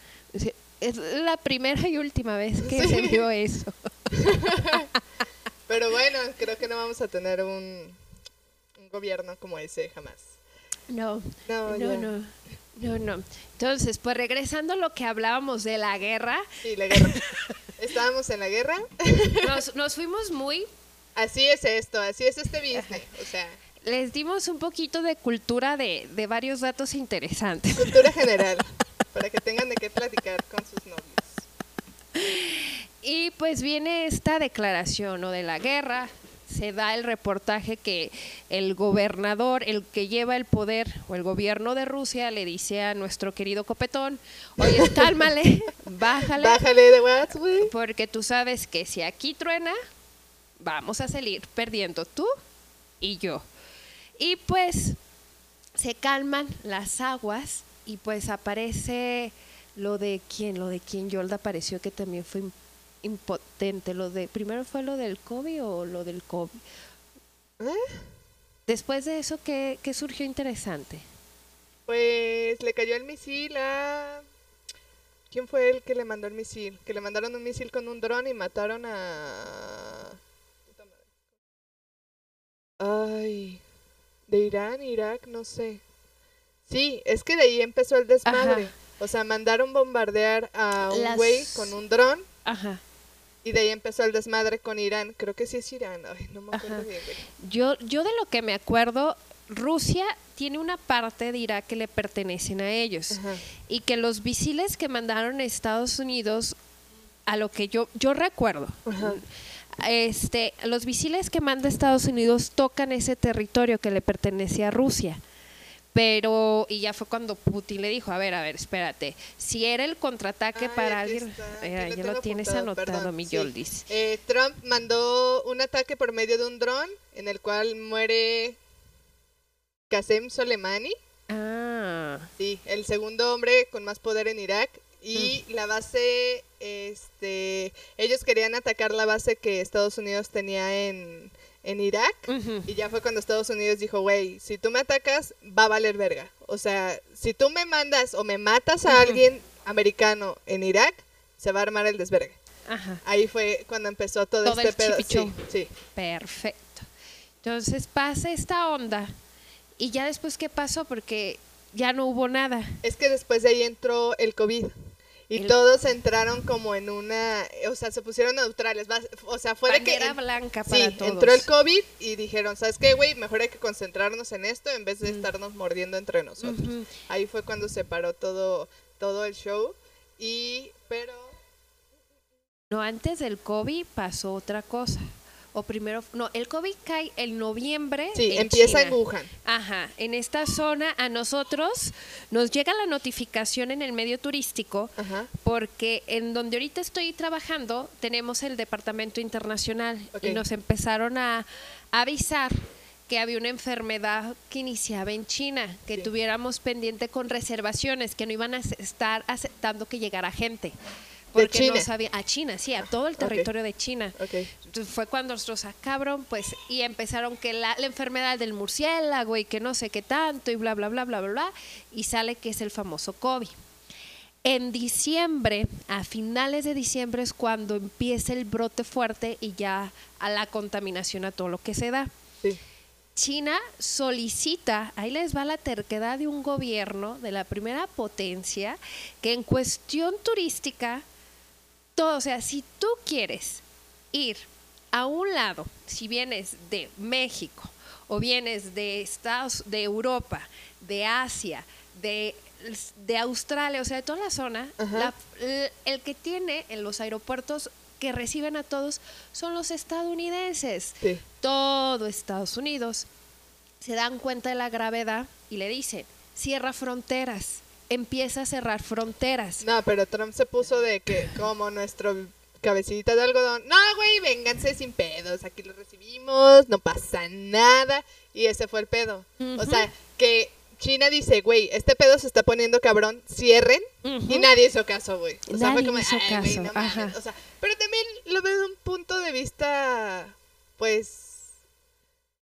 Es la primera y última vez que Sí. se vio eso. Pero bueno, creo que no vamos a tener un, un gobierno como ese jamás. No, No, no, no, no, no. Entonces, pues regresando a lo que hablábamos de la guerra, Sí, la guerra. Estábamos en la guerra. nos, nos fuimos muy, Así es esto, así es este business. O sea, les dimos un poquito de cultura de, de varios datos interesantes. cultura general. Para que tengan de qué platicar con sus novios. Y pues viene esta declaración ¿no? de la guerra, se da el reportaje que el gobernador, el que lleva el poder o el gobierno de Rusia le dice a nuestro querido Copetón, oye, cálmale, bájale, Bájale de what, güey. porque tú sabes que si aquí truena, vamos a salir perdiendo tú y yo. Y pues se calman las aguas y pues aparece lo de quién, lo de quién Yolda apareció que también fue impotente. Lo de primero fue lo del COVID o lo del COVID. ¿Eh? Después de eso, ¿qué, qué surgió interesante? Pues le cayó el misil a... ¿Quién fue el que le mandó el misil? Que le mandaron un misil con un dron y mataron a... Ay, de Irán, Irak, no sé. Sí, es que de ahí empezó el desmadre. Ajá. O sea, mandaron bombardear a un Las- güey con un dron Ajá. Y de ahí empezó el desmadre con Irán. Creo que sí es Irán. Ay, no me acuerdo Ajá. bien, güey. Yo, yo de lo que me acuerdo, Rusia tiene una parte de Irak que le pertenecen a ellos. Ajá. y que los misiles que mandaron a Estados Unidos, a lo que yo, yo recuerdo, Ajá. este, los misiles que manda Estados Unidos tocan ese territorio que le pertenece a Rusia. Pero, y ya fue cuando Putin le dijo, a ver, a ver, espérate, si era el contraataque para alguien, lo ya lo tienes apuntado, anotado, perdón, mi sí. Yoldis. Eh, Trump mandó un ataque por medio de un dron en el cual muere Qasem Soleimani, Ah, sí, el segundo hombre con más poder en Irak. Y Mm. la base, este, ellos querían atacar la base que Estados Unidos tenía en, en Irak. Y ya fue cuando Estados Unidos dijo, güey, si tú me atacas, va a valer verga. O sea, si tú me mandas o me matas a alguien americano en Irak, se va a armar el desvergue. ajá. Ahí fue cuando empezó todo, Todo este el pedo. sí. Perfecto. Entonces pasa esta onda y ya después qué pasó porque ya no hubo nada. Es que después de ahí entró el COVID. Y todos entraron como en una, o sea, se pusieron neutrales, o sea, fue de que... Bandera blanca para sí, entró el COVID y dijeron, ¿sabes qué, güey? Mejor hay que concentrarnos en esto en vez de estarnos mordiendo entre nosotros. Ahí fue cuando se paró todo, todo el show y, pero... No, antes del COVID pasó otra cosa o primero, no, el COVID cae en noviembre. Sí, empieza en Wuhan. Ajá, en esta zona a nosotros nos llega la notificación en el medio turístico porque en donde ahorita estoy trabajando tenemos el departamento internacional y nos empezaron a avisar que había una enfermedad que iniciaba en China, que tuviéramos pendiente con reservaciones, que no iban a estar aceptando que llegara gente porque China. no sabía a China, sí, a todo el territorio de China. Fue cuando nosotros acabaron, pues, y empezaron que la, enfermedad del murciélago y que no sé qué tanto y bla, bla, bla, bla, bla, bla, y sale que es el famoso COVID. En diciembre, a finales de diciembre es cuando empieza el brote fuerte y ya a la contaminación a todo lo que se da. China solicita, ahí les va la terquedad de un gobierno de la primera potencia, que en cuestión turística todo, o sea, si tú quieres ir a un lado, si vienes de México o vienes de Estados, de Europa, de Asia, de, de Australia, o sea, de toda la zona, el, que tiene en los aeropuertos que reciben a todos son los estadounidenses. Todo Estados Unidos se dan cuenta de la gravedad y le dicen, cierra fronteras empieza a cerrar fronteras. No, pero Trump se puso de que como nuestro cabecita de algodón, no, güey, vénganse sin pedos, aquí lo recibimos, no pasa nada. Y ese fue el pedo. O sea, que China dice, güey, este pedo se está poniendo cabrón, cierren. Y nadie hizo caso, güey. O sea, fue como, hizo caso. O sea, pero también lo veo de un punto de vista, pues,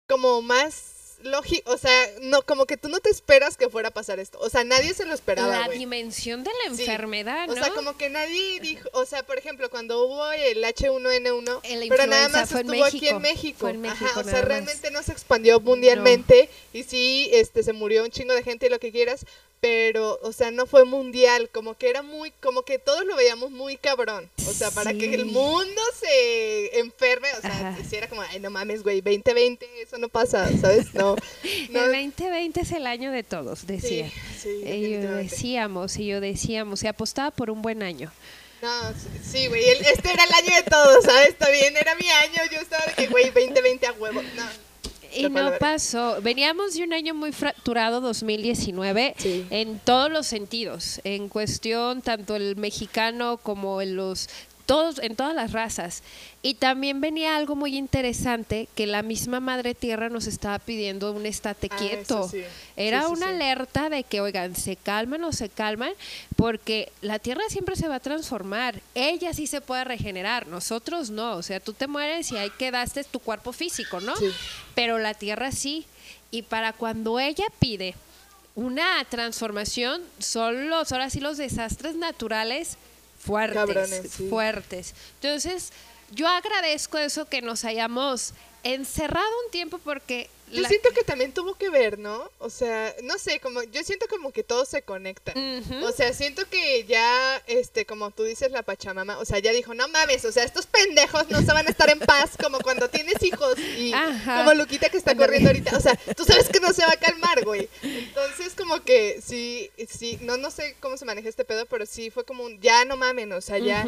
como más lógico, o sea, no, como que tú no te esperas que fuera a pasar esto. O sea, nadie se lo esperaba. La dimensión de la enfermedad, ¿no? O sea, como que nadie dijo, o sea, por ejemplo, cuando hubo el H1N1, pero nada más estuvo aquí en México. Ajá, o sea, realmente no se expandió mundialmente y sí, este, se murió un chingo de gente y lo que quieras, pero, o sea, no fue mundial, como que era muy, como que todos lo veíamos muy cabrón, o sea, para que el mundo se enferme, o sea, si era como, ay, no mames, güey, 2020, eso no pasa, ¿sabes? No, El 2020 es el año de todos, decía. Sí, sí, y decíamos, y yo decíamos, se apostaba por un buen año. No, sí, güey, este era el año de todos, ¿sabes? Está bien, era mi año, yo estaba de que, güey, 2020 a huevo, no. Y no pasó. Veníamos de un año muy fracturado, 2019, en todos los sentidos. En cuestión, tanto el mexicano como en los todos, en todas las razas. Y también venía algo muy interesante que la misma Madre Tierra nos estaba pidiendo un estate ah, quieto. Era una alerta de que, oigan, se calman o se calman, porque la Tierra siempre se va a transformar. Ella sí se puede regenerar, nosotros no. O sea, tú te mueres y ahí quedaste tu cuerpo físico, ¿no? Pero la Tierra sí. Y para cuando ella pide una transformación, son los, ahora sí, los desastres naturales fuertes, fuertes. Entonces, yo agradezco eso que nos hayamos encerrado un tiempo porque yo siento que también tuvo que ver, ¿no? O sea, no sé, como yo siento como que todo se conecta. O sea, siento que ya, este, como tú dices, la Pachamama, o sea, ya dijo, no mames, o sea, estos pendejos no se van a estar en paz como cuando tienes hijos y como Luquita que está corriendo ahorita. O sea, tú sabes que no se va a calmar, güey. Entonces, como que sí, sí, no, no sé cómo se maneja este pedo, pero sí fue como un, ya no mamen, o sea, ya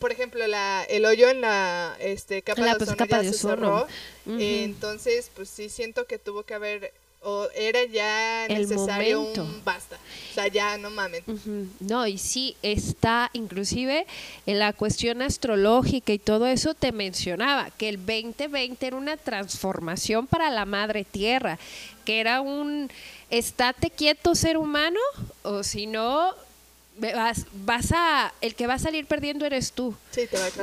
por ejemplo, la, el hoyo en la este, capa de pues, ozono ya se cerró. entonces, pues sí siento que tuvo que haber o era ya necesario un basta. O sea, ya no mamen. No, y sí está inclusive en la cuestión astrológica y todo eso te mencionaba que el 2020 era una transformación para la madre tierra, que era un estate quieto ser humano o si no vas, vas a, el que va a salir perdiendo eres tú.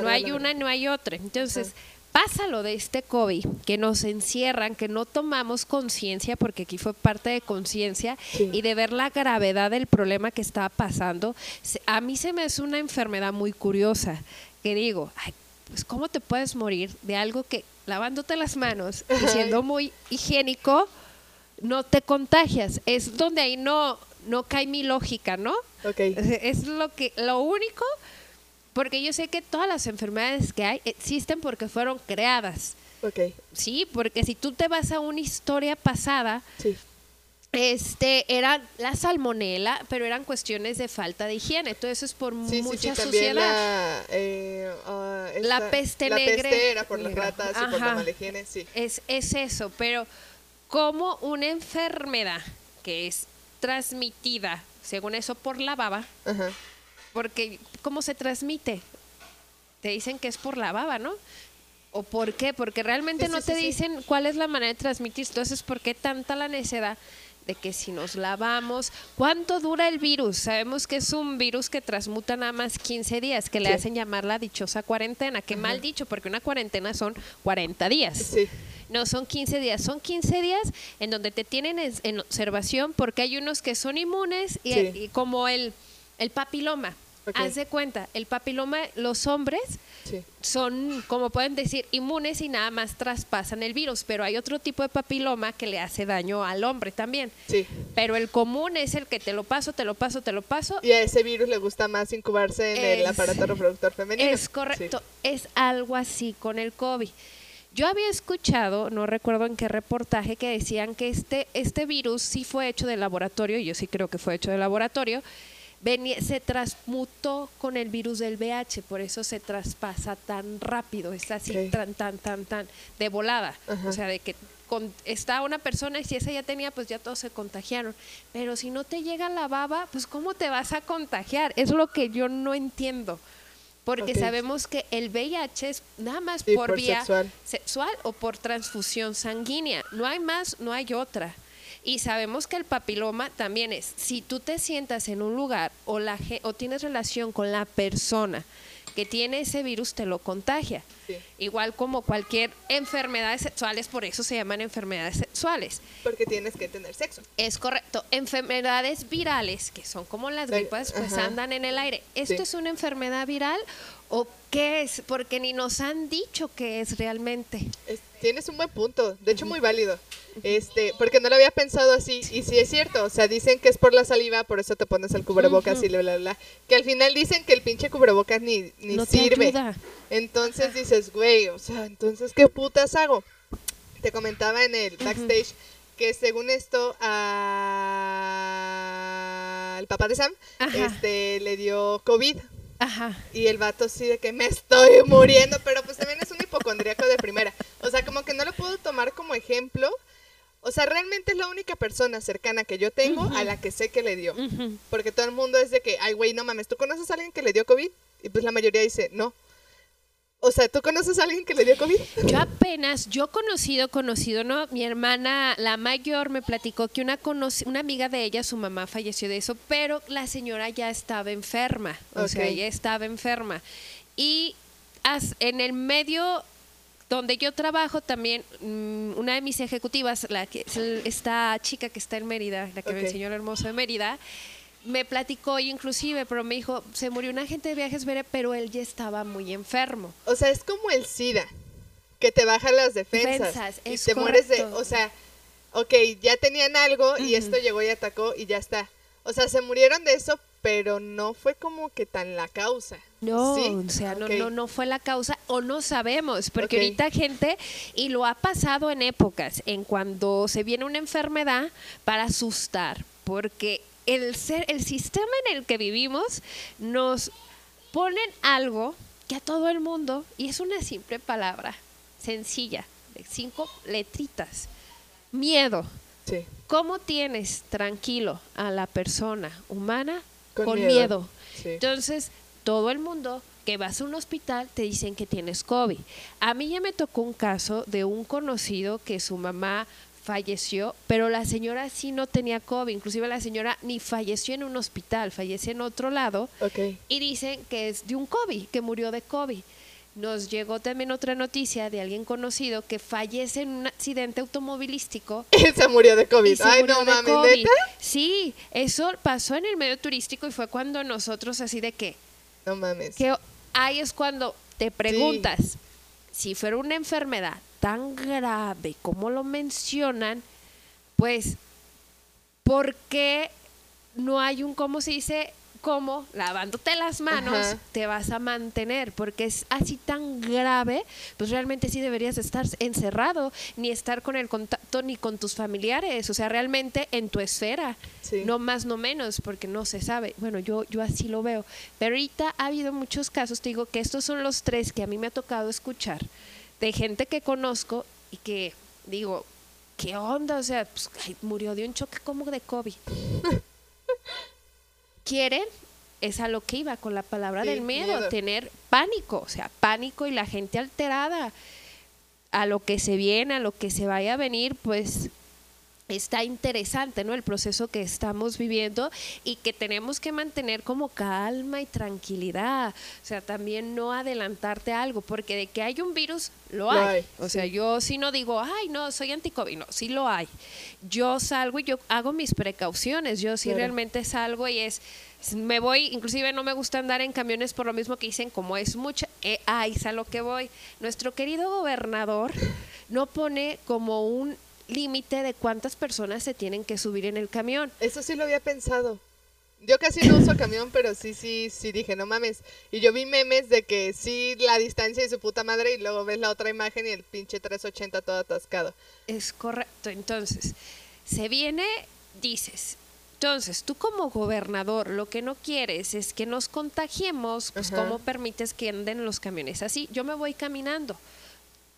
no hay una, no hay otra. Entonces, pasa lo de este COVID, que nos encierran, que no tomamos conciencia, porque aquí fue parte de conciencia, y de ver la gravedad del problema que estaba pasando. A mí se me es una enfermedad muy curiosa, que digo, ay, pues cómo te puedes morir de algo que lavándote las manos y siendo muy higiénico, no te contagias. Es donde ahí no, no cae mi lógica, ¿no? Ok. Es lo que, lo único, porque yo sé que todas las enfermedades que hay existen porque fueron creadas. Ok. Sí, porque si tú te vas a una historia pasada, Sí. este era la salmonela, pero eran cuestiones de falta de higiene. Todo eso es por Sí, mucha sí, suciedad. la, eh, ah, La peste la negra. peste era por las ratas y por la mala higiene, sí. Es, es eso, pero como una enfermedad que es transmitida, según eso, por la baba, Ajá. Porque ¿cómo se transmite? Te dicen que es por la baba, ¿no? ¿O por qué? Porque realmente Sí, no sí, te sí, dicen cuál es la manera de transmitir. Entonces, ¿por qué tanta la necedad de que si nos lavamos, cuánto dura el virus? Sabemos que es un virus que transmuta nada más 15 días, que le Sí. hacen llamar la dichosa cuarentena. Qué mal dicho, porque una cuarentena son 40 días. Sí. No, son 15 días. Son 15 días en donde te tienen en observación porque hay unos que son inmunes y, Sí. y como el, el papiloma. Ok. Haz de cuenta, el papiloma, los hombres Sí. son, como pueden decir, inmunes y nada más traspasan el virus, pero hay otro tipo de papiloma que le hace daño al hombre también. Sí. Pero el común es el que te lo paso, te lo paso, te lo paso. Y a ese virus le gusta más incubarse en el aparato reproductor femenino. Es correcto, es algo así con el COVID. Yo había escuchado, no recuerdo en qué reportaje, que decían que este, este virus sí fue hecho de laboratorio, y yo sí creo que fue hecho de laboratorio, venía, se transmutó con el virus del VH, por eso se traspasa tan rápido, es así tan, tan, tan, tan, de volada. O sea, de que con, está una persona y si esa ya tenía, pues ya todos se contagiaron. Pero si no te llega la baba, pues ¿cómo te vas a contagiar? Es lo que yo no entiendo. Porque sabemos que el VIH es nada más Sí, por, por vía sexual. sexual o por transfusión sanguínea. No hay más, no hay otra. Y sabemos que el papiloma también es, si tú te sientas en un lugar o, la, o tienes relación con la persona que tiene ese virus, te lo contagia. Sí. Igual como cualquier enfermedades sexuales, por eso se llaman enfermedades sexuales. Porque tienes que tener sexo. Es correcto. Enfermedades virales, que son como las gripas, pues ajá. andan en el aire. ¿Esto Sí. es una enfermedad viral o qué es? Porque ni nos han dicho qué es realmente. Es- tienes un buen punto, de hecho muy válido. Este, porque no lo había pensado así y sí es cierto, o sea, dicen que es por la saliva, por eso te pones el cubrebocas y bla bla bla. Que al final dicen que el pinche cubrebocas ni ni No sirve. Entonces dices, güey, o sea, entonces qué putas hago? Te comentaba en el backstage que según esto a- al papá de Sam Ajá. este le dio COVID Ajá. y el vato sí de que me estoy muriendo, pero pues también es un hipocondríaco de primera. O sea, como que no lo puedo tomar como ejemplo. O sea, realmente es la única persona cercana que yo tengo a la que sé que le dio. Porque todo el mundo es de que, ay, güey, no mames, ¿tú conoces a alguien que le dio COVID? Y pues la mayoría dice, no. O sea, ¿tú conoces a alguien que le dio COVID? Yo apenas, yo conocido, conocido, ¿no? Mi hermana, la mayor, me platicó que una, conoci- una amiga de ella, su mamá falleció de eso, pero la señora ya estaba enferma, o sea, ella estaba enferma. Y en el medio donde yo trabajo también, mm, una de mis ejecutivas, la que esta chica que está en Mérida, la que me enseñó el hermoso de Mérida, me platicó y inclusive, pero me dijo, se murió un agente de viajes, pero él ya estaba muy enfermo. O sea, es como el SIDA, que te baja las defensas. Defensas, y te mueres de, o sea, ok, ya tenían algo y esto llegó y atacó y ya está. O sea, se murieron de eso, pero no fue como que tan la causa. No, ¿Sí? o sea, no, no, no fue la causa o no sabemos, porque ahorita gente, y lo ha pasado en épocas, en cuando se viene una enfermedad para asustar, porque el, ser, el sistema en el que vivimos nos ponen algo que a todo el mundo, y es una simple palabra, sencilla, de cinco letritas, miedo. Sí. ¿Cómo tienes tranquilo a la persona humana Con con, miedo. miedo? Sí. Entonces, todo el mundo que vas a un hospital te dicen que tienes COVID. A mí ya me tocó un caso de un conocido que su mamá falleció, pero la señora sí no tenía COVID. Inclusive la señora ni falleció en un hospital, falleció en otro lado Ok. y dicen que es de un COVID, que murió de COVID. Nos llegó también otra noticia de alguien conocido que fallece en un accidente automovilístico se murió de y COVID. se Ay, murió no de mames, COVID. ¿neta? Sí, eso pasó en el medio turístico y fue cuando nosotros así de que, No mames. que ahí es cuando te preguntas, si fuera una enfermedad tan grave como lo mencionan, pues, ¿por qué no hay un, ¿cómo se dice? Cómo lavándote las manos Ajá. te vas a mantener, porque es así tan grave, pues realmente sí deberías estar encerrado, ni estar con el contacto ni con tus familiares, o sea, realmente en tu esfera, Sí. no más, no menos, porque no se sabe. Bueno, yo, yo así lo veo. Pero ahorita ha habido muchos casos, te digo que estos son los tres que a mí me ha tocado escuchar, de gente que conozco y que digo, ¿qué onda? O sea, pues, ay, murió de un choque como de COVID quieren, es a lo que iba con la palabra Sí, del miedo, miedo. tener pánico, o sea, pánico y la gente alterada a lo que se viene, a lo que se vaya a venir, pues está interesante, ¿no? El proceso que estamos viviendo y que tenemos que mantener como calma y tranquilidad. O sea, también no adelantarte a algo, porque de que hay un virus, lo Lo hay. O sea, yo sí no digo, ay, no, soy anti-COVID, no, sí lo hay. Yo salgo y yo hago mis precauciones, yo sí Claro. realmente salgo y es, me voy, inclusive no me gusta andar en camiones por lo mismo que dicen, como es mucha, eh, ahí es a lo que voy. Nuestro querido gobernador no pone como un límite de cuántas personas se tienen que subir en el camión. Eso sí lo había pensado. Yo casi no uso camión, pero sí, sí, sí dije, no mames. Y yo vi memes de que sí, la distancia y su puta madre, y luego ves la otra imagen y el pinche 380 todo atascado. Es correcto. Entonces, se viene, dices, entonces tú como gobernador lo que no quieres es que nos contagiemos, pues Ajá. ¿cómo permites que anden los camiones así? Yo me voy caminando.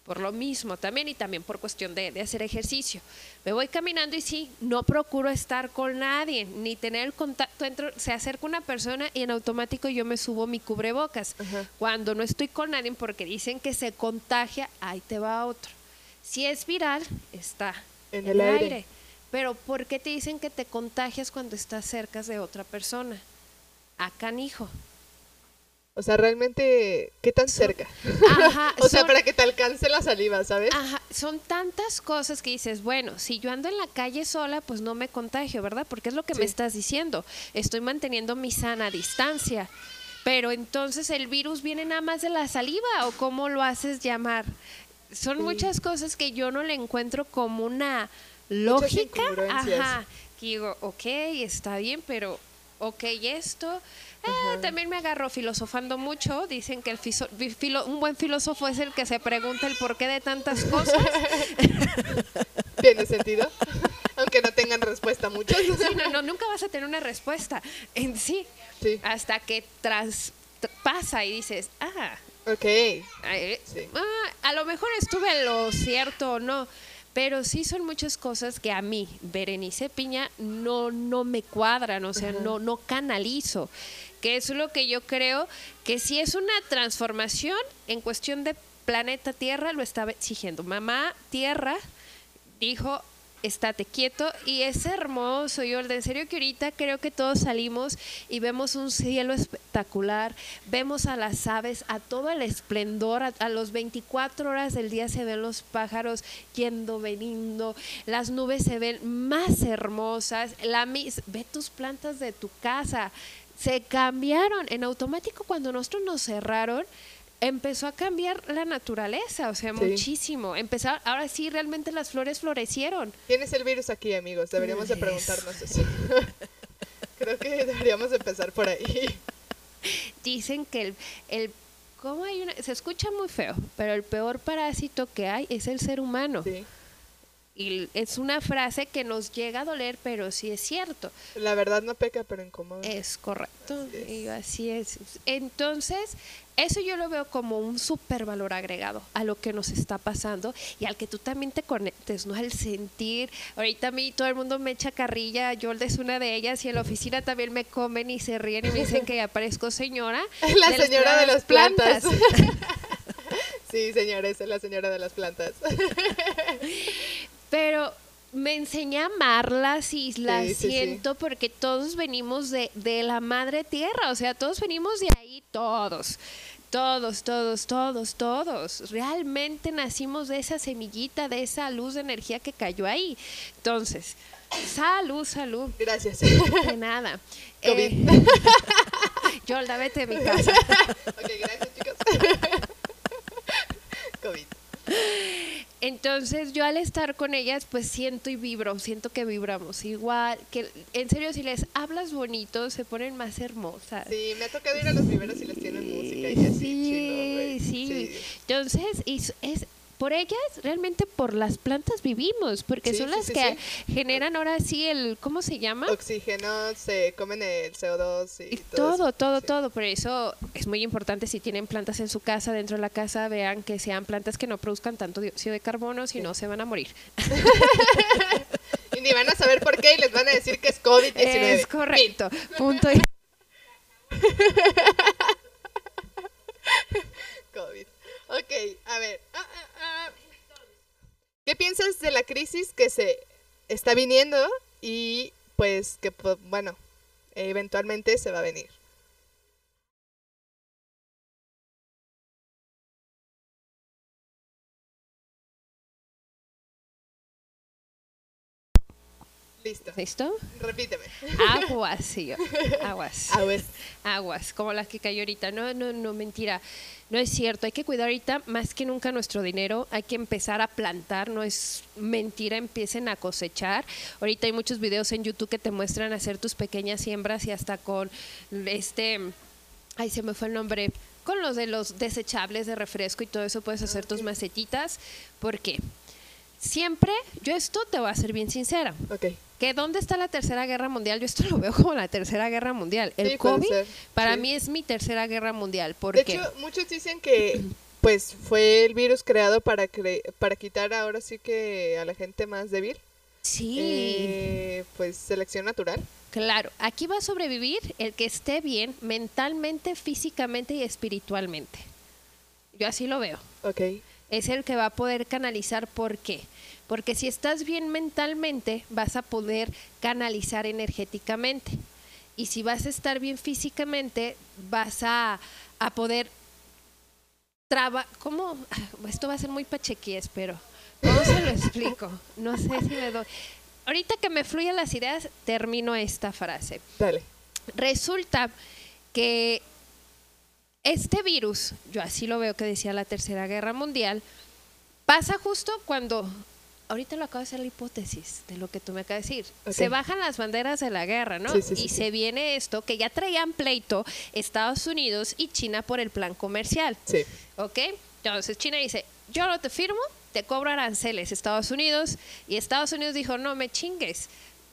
Por lo mismo también y también por cuestión de, de hacer ejercicio. Me voy caminando y sí, no procuro estar con nadie, ni tener el contacto. Entro, se acerca una persona y en automático yo me subo mi cubrebocas. Cuando no estoy con nadie porque dicen que se contagia, ahí te va otro. Si es viral, está En el aire. Pero ¿por qué te dicen que te contagias cuando estás cerca de otra persona? A canijo. O sea, realmente, ¿qué tan cerca? Ajá, o sea, para que te alcance la saliva, ¿sabes? Ajá, son tantas cosas que dices, bueno, si yo ando en la calle sola, pues no me contagio, ¿verdad? Porque es lo que me estás diciendo. Estoy manteniendo mi sana distancia. Pero entonces el virus viene nada más de la saliva o cómo lo haces llamar. Son Sí. muchas cosas que yo no le encuentro como una lógica. Ajá. Que digo, ok, está bien, pero ok, esto. Ajá. también me agarro filosofando mucho. Dicen que el fiso- filo- un buen filósofo es el que se pregunta el porqué de tantas cosas. ¿Tiene sentido? Aunque no tengan respuesta muchos. Sí, no, no, nunca vas a tener una respuesta en sí. Sí. Hasta que tras tr- pasa y dices, ah, Ok. eh, Sí. ah, a lo mejor estuve en lo cierto o no. Pero sí son muchas cosas que a mí, Berenice Piña, no, no me cuadran, o sea, no, no canalizo. Que es lo que yo creo que si es una transformación en cuestión de planeta Tierra, lo estaba exigiendo. Mamá Tierra dijo, estate quieto y es hermoso, yo en serio que ahorita creo que todos salimos y vemos un cielo espectacular, vemos a las aves, a todo el esplendor, a, a los 24 horas del día se ven los pájaros yendo, veniendo, las nubes se ven más hermosas, la mis, ve tus plantas de tu casa, se cambiaron en automático cuando nosotros nos cerraron empezó a cambiar la naturaleza, o sea, Sí. muchísimo. Empezaron, ahora sí, realmente las flores florecieron. Tienes el virus aquí, amigos. Deberíamos de preguntarnos eso. Creo que deberíamos empezar por ahí. Dicen que el, el ¿cómo hay una? Se escucha muy feo, pero el peor parásito que hay es el ser humano. Sí. Y es una frase que nos llega a doler, pero sí es cierto. La verdad no peca, pero incomoda. Es correcto. Así es. Y así es. Entonces, eso yo lo veo como un súper valor agregado a lo que nos está pasando y al que tú también te conectes, ¿no? Al sentir. Ahorita a mí todo el mundo me echa carrilla, yo es una de ellas y en la oficina también me comen y se ríen y me dicen que ya parezco señora. La de señora de las plantas. sí, señora, esa es la señora de las plantas. Pero me enseña a amarlas y las Sí, sí, sí. siento porque todos venimos de, de la madre tierra, o sea, todos venimos de ahí, todos. Todos, todos, todos, todos. Realmente nacimos de esa semillita, de esa luz de energía que cayó ahí. Entonces, salud, salud. Gracias. De nada. COVID. Eh, Yolda, vete de mi casa. ok, gracias, chicos. COVID. Entonces yo al estar con ellas pues siento y vibro, siento que vibramos igual, que en serio si les hablas bonito se ponen más hermosas. Sí, me ha tocado ir a los viveros y les tienen música y así. Sí, sí. Entonces es por ellas realmente por las plantas vivimos, porque Sí, son sí, las sí, que generan ahora sí el ¿cómo se llama? Oxígeno, se comen el CO2 y, Y todo. todo, eso. todo. Por eso es muy importante si tienen plantas en su casa, dentro de la casa, vean que sean plantas que no produzcan tanto dióxido de carbono, si no se van a morir. Y ni van a saber por qué y les van a decir que es COVID-19. Es correcto. Punto. COVID. Ok, a ver. ah, ah, ah. ¿Qué piensas de la crisis que se está viniendo y pues que, pues, bueno, eventualmente se va a venir? Listo. ¿Listo? Repíteme. Aguas, sí. Aguas. A ver. Aguas, como las que cayó ahorita. No, no, no, mentira. No es cierto. Hay que cuidar ahorita más que nunca nuestro dinero. Hay que empezar a plantar. No es mentira. Empiecen a cosechar. Ahorita hay muchos videos en YouTube que te muestran hacer tus pequeñas siembras y hasta con este. Ay, se me fue el nombre. Con los de los desechables de refresco y todo eso puedes hacer tus macetitas. ¿Por qué? Siempre, yo esto te voy a ser bien sincera. Ok. Que dónde está la tercera guerra mundial, yo esto lo veo como la tercera guerra mundial. El Sí, COVID para sí. mí es mi tercera guerra mundial. ¿Por De hecho, muchos dicen que pues fue el virus creado para cre- para quitar ahora sí que a la gente más débil. sí, Eh, pues selección natural. claro. Aquí va a sobrevivir el que esté bien mentalmente, físicamente y espiritualmente. Yo así lo veo. Ok. es el que va a poder canalizar. ¿Por qué? Porque si estás bien mentalmente, vas a poder canalizar energéticamente. Y si vas a estar bien físicamente, vas a, a poder trabajar. ¿Cómo? Esto va a ser muy pachequíes, pero ¿cómo se lo explico? No sé si me doy. Ahorita que me fluyen las ideas, termino esta frase. Dale. Resulta que este virus, yo así lo veo que decía la Tercera Guerra Mundial, pasa justo cuando, ahorita lo acabo de hacer la hipótesis de lo que tú me acabas de decir, se bajan las banderas de la guerra, ¿no? Sí, sí, sí, y se viene esto, que ya traían pleito Estados Unidos y China por el plan comercial. Sí. ¿Ok? Entonces China dice, yo no te firmo, te cobro aranceles Estados Unidos. Y Estados Unidos dijo, no me chingues.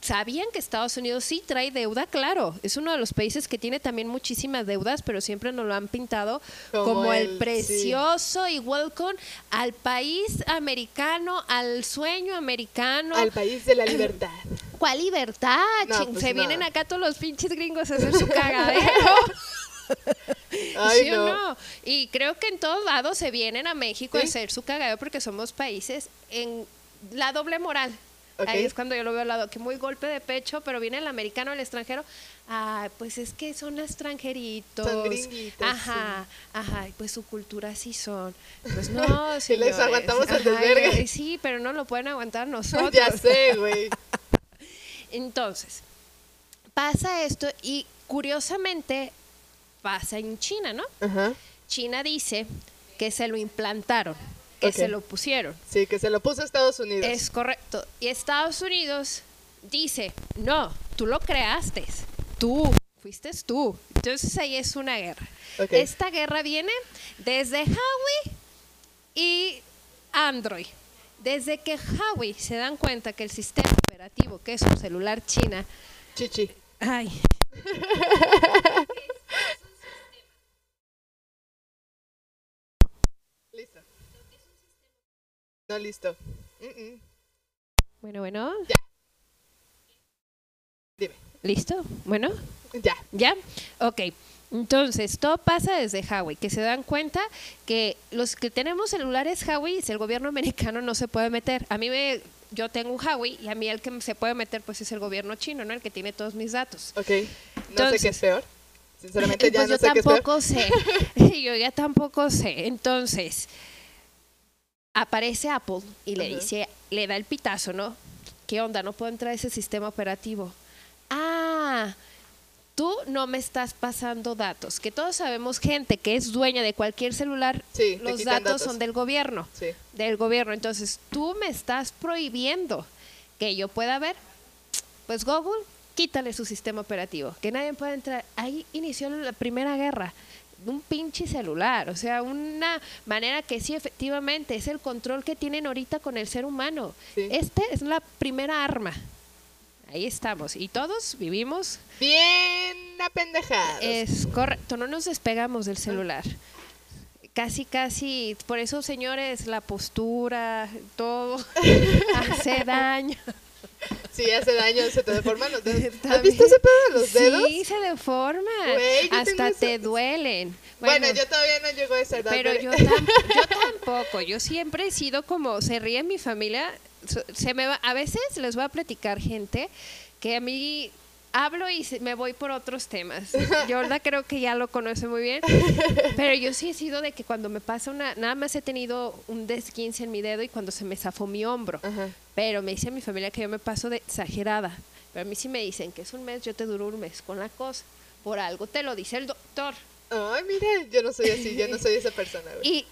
Sabían que Estados Unidos sí trae deuda, claro. Es uno de los países que tiene también muchísimas deudas, pero siempre nos lo han pintado como, Como el, el- sí. precioso y welcome al país americano, al sueño americano. Al país de la libertad. ¿Cuál libertad? No, pues Se no. vienen acá todos los pinches gringos a hacer su cagadero. Ay, ¿Sí o no. no? Y creo que en todos lados se vienen a México a hacer su cagadero porque somos países en la doble moral. Ahí es cuando yo lo veo al lado, que muy golpe de pecho, pero viene el americano, el extranjero. Ah, pues es que son extranjeritos. Son gringuitos, Ajá, ajá, pues su cultura sí son. Pues no, Sí, les aguantamos el Ajá, desvergue. Sí, pero no lo pueden aguantar nosotros. ya sé, güey. Entonces, pasa esto y curiosamente pasa en China, ¿no? Ajá. China dice que se lo implantaron, que se lo pusieron. Sí, que se lo puso a Estados Unidos. Es correcto. Y Estados Unidos dice, no, tú lo creaste, tú, fuiste tú. Entonces ahí es una guerra. Esta guerra viene desde Huawei y Android. Desde que Huawei se dan cuenta que el sistema operativo, que es un celular china, Chichi. ay, Listo. No, listo. Mm, mm. bueno, bueno, Dime. listo, bueno. Ya. ¿Ya? Ok. Entonces, todo pasa desde Huawei, que se dan cuenta que los que tenemos celulares Huawei, el gobierno americano no se puede meter. A mí me, yo tengo un Huawei y a mí el que se puede meter pues es el gobierno chino, ¿no? El que tiene todos mis datos. Ok. No sé qué es peor. Sinceramente, ya pues no yo sé qué es peor. tampoco sé. yo ya tampoco sé. Entonces, aparece Apple y le dice, le da el pitazo, ¿no? ¿Qué onda? No puedo entrar a ese sistema operativo. Ah, tú no me estás pasando datos. Que todos sabemos gente que es dueña de cualquier celular, Sí, los datos. son del gobierno. Sí. Del gobierno. Entonces, tú me estás prohibiendo que yo pueda ver. Pues Google, quítale su sistema operativo. Que nadie pueda entrar. Ahí inició la primera guerra. Un pinche celular. O sea, una manera que sí, efectivamente, es el control que tienen ahorita con el ser humano. Sí. Este es la primera arma. Ahí estamos. Y todos vivimos Bien apendejados. es correcto, no nos despegamos del celular. Casi, casi, por eso, señores, la postura, todo hace daño. Sí, hace daño, se te deforman los dedos. ¿Has visto ese pedo de los dedos? Sí, se deforma. Güey, yo tengo Hasta te duelen. Bueno, yo todavía no llego a esa edad. pero yo, tam- yo tampoco. Yo siempre he sido como, se ríe mi familia. Se me va, a veces les voy a platicar gente que a mí hablo y me voy por otros temas. Yorda creo que ya lo conoce muy bien. Pero yo sí he sido de que cuando me pasa una, nada más he tenido un desquince en mi dedo y cuando se me zafó mi hombro. Ajá. Pero me dice mi familia que yo me paso de exagerada. Pero a mí sí me dicen que es un mes, yo te duro un mes con la cosa. Por algo te lo dice el doctor. Ay, mira, yo no soy así, yo no soy esa persona. Y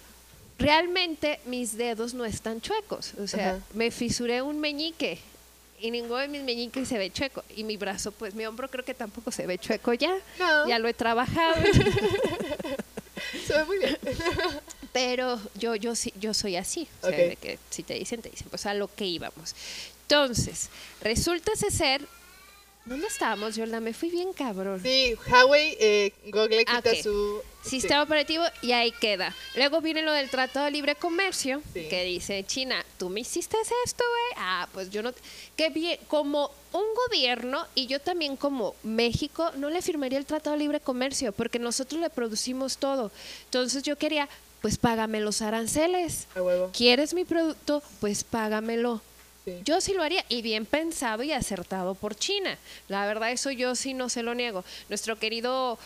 realmente mis dedos no están chuecos. O sea, Ajá. me fisuré un meñique y ninguno de mis meñiques se ve chueco. Y mi brazo, pues mi hombro creo que tampoco se ve chueco ya. No. Ya lo he trabajado. Se ve muy bien. Pero yo, yo, sí, yo soy así. O sea, de que si te dicen, te dicen, pues a lo que íbamos. Entonces, resulta ser. ¿Dónde estábamos, Yolanda? Me fui bien cabrón. Sí, Huawei, eh, Google Ah, quita ok. su... Sistema operativo y ahí queda. Luego viene lo del Tratado de Libre Comercio, Sí. que dice China, ¿tú me hiciste esto, güey? Ah, pues yo no... Que bien, como un gobierno y yo también como México no le firmaría el Tratado de Libre Comercio porque nosotros le producimos todo. Entonces yo quería, pues págame los aranceles. A huevo. ¿Quieres mi producto? Pues págamelo. Sí. Yo sí lo haría y bien pensado y acertado por China. La verdad eso yo sí no se lo niego. Nuestro querido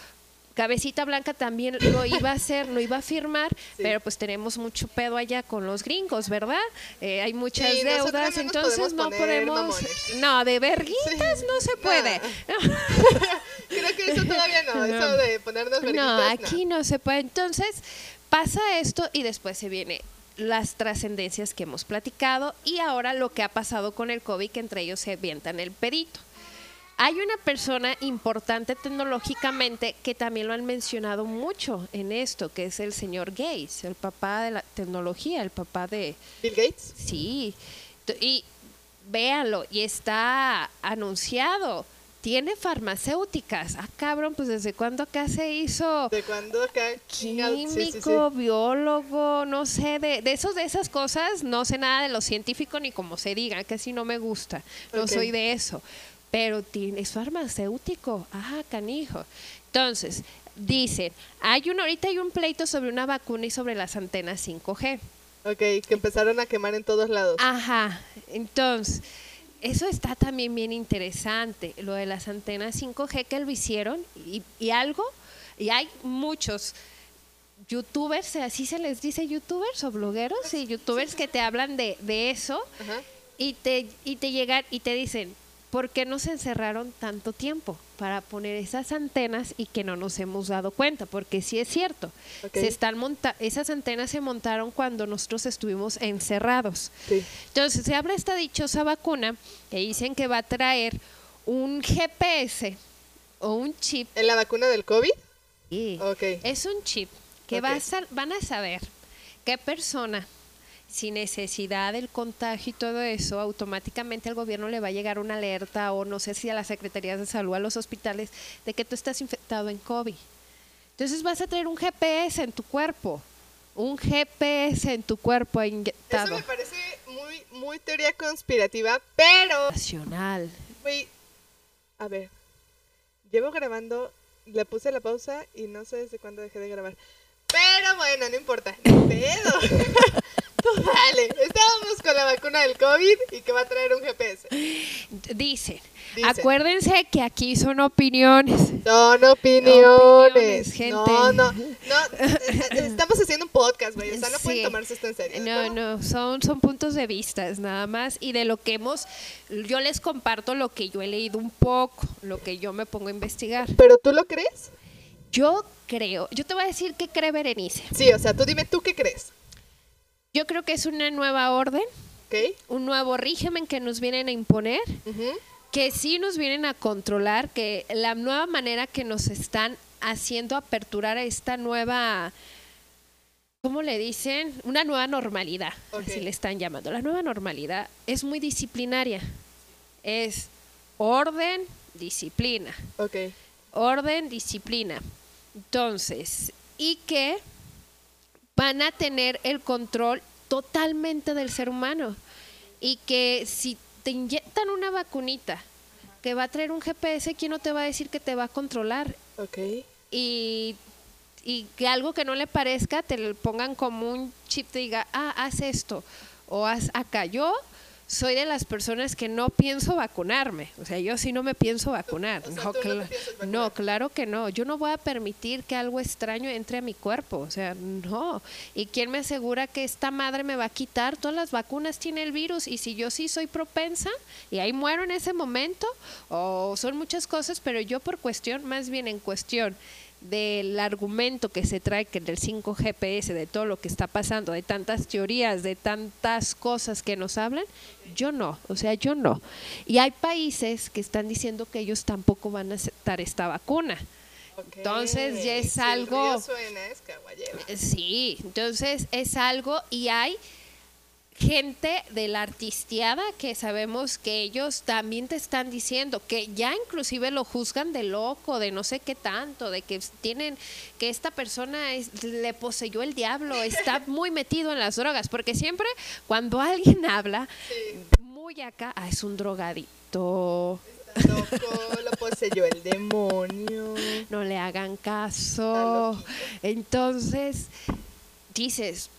Cabecita Blanca también lo iba a hacer, lo iba a firmar, Sí. pero pues tenemos mucho pedo allá con los gringos, ¿verdad? Eh, hay muchas Sí, deudas, no entonces podemos no podemos... mamones. No, de verguitas Sí. no se No. puede. Creo que eso todavía no, eso de ponernos No, verguitas, aquí no se puede. Entonces, pasa esto y después se viene las trascendencias que hemos platicado y ahora lo que ha pasado con el COVID, que entre ellos se avientan el pedito. Hay una persona importante tecnológicamente que también lo han mencionado mucho en esto, que es el señor Gates, el papá de la tecnología, el papá de, Bill Gates. Sí, y véanlo, y está anunciado. Tiene farmacéuticas. Ah, cabrón, pues desde cuándo acá se hizo ¿De cuándo acá? chingado? Sí, sí, sí. químico, biólogo, no sé, de, de esos, de esas cosas, no sé nada de lo científico ni como se diga, que así no me gusta. No soy de eso. Pero tiene, es farmacéutico. Ah, canijo. Entonces, dicen, hay un, ahorita hay un pleito sobre una vacuna y sobre las antenas 5G. Ok, que empezaron a quemar en todos lados. Ajá, entonces, eso está también bien interesante, lo de las antenas 5G que lo hicieron y, y algo, y hay muchos youtubers, así se les dice youtubers o blogueros, sí, youtubers que te hablan de, de eso Ajá. y te, y te llegan y te dicen, ¿por qué no se encerraron tanto tiempo para poner esas antenas y que no nos hemos dado cuenta? Porque sí es cierto, se están monta esas antenas se montaron cuando nosotros estuvimos encerrados. Sí. Entonces se abre esta dichosa vacuna que dicen que va a traer un GPS o un chip. ¿En la vacuna del COVID? Ok. Es un chip que va a van a saber qué persona, sin necesidad del contagio y todo eso, automáticamente al gobierno le va a llegar una alerta o no sé si a las secretarías de salud, a los hospitales, de que tú estás infectado en COVID. Entonces vas a traer un GPS en tu cuerpo, un GPS en tu cuerpo Eso inyectado. me parece muy, muy teoría conspirativa, pero... Nacional. Güey, a ver, llevo grabando, le puse la pausa y no sé desde cuándo dejé de grabar. Pero bueno, no importa, ni pedo. Tú estábamos con la vacuna del COVID y que va a traer un GPS. Dicen, Dicen. acuérdense que aquí son opiniones. Son opiniones. Opiniones, gente. No, no, no. eh, Estamos haciendo un podcast, güey. O sea, no Sí. pueden tomarse esto en serio. No, ¿no? no, son, son puntos de vista nada más y de lo que hemos, yo les comparto lo que yo he leído un poco, lo que yo me pongo a investigar. ¿Pero tú lo crees? Yo creo, yo te voy a decir qué cree Berenice. Sí, o sea, tú dime, ¿tú qué crees? Yo creo que es una nueva orden, un nuevo régimen que nos vienen a imponer, que sí nos vienen a controlar, que la nueva manera que nos están haciendo aperturar a esta nueva, ¿cómo le dicen? Una nueva normalidad, Ok. así le están llamando. La nueva normalidad es muy disciplinaria, es orden, disciplina, Ok. orden, disciplina. Entonces, y que van a tener el control totalmente del ser humano. Y que si te inyectan una vacunita que va a traer un GPS, ¿quién no te va a decir que te va a controlar? Ok. Y, y que algo que no le parezca te lo pongan como un chip, te diga, ah, haz esto o haz acá. Yo soy de las personas que no pienso vacunarme. O sea, yo sí no me pienso vacunar. O sea, no, no vacunar. claro que no. Yo no voy a permitir que algo extraño entre a mi cuerpo. O sea, no. ¿Y quién me asegura que esta madre me va a quitar? Todas las vacunas tienen el virus y si yo sí soy propensa y ahí muero en ese momento, o son muchas cosas, pero yo por cuestión, más bien en cuestión del argumento que se trae que del 5 GPS, de todo lo que está pasando, de tantas teorías, de tantas cosas que nos hablan, yo no, o sea, yo no. Y hay países que están diciendo que ellos tampoco van a aceptar esta vacuna. Entonces, ya es Si el algo- río suena, es caballero. Sí, entonces es algo y hay gente de la artisteada que sabemos que ellos también te están diciendo que ya inclusive lo juzgan de loco, de no sé qué tanto, de que tienen que esta persona es- le poseyó el diablo, está muy metido en las drogas, porque siempre cuando alguien habla muy acá, ah, es un drogadito. Está loco, lo poseyó el demonio. no le hagan caso. Entonces, dices,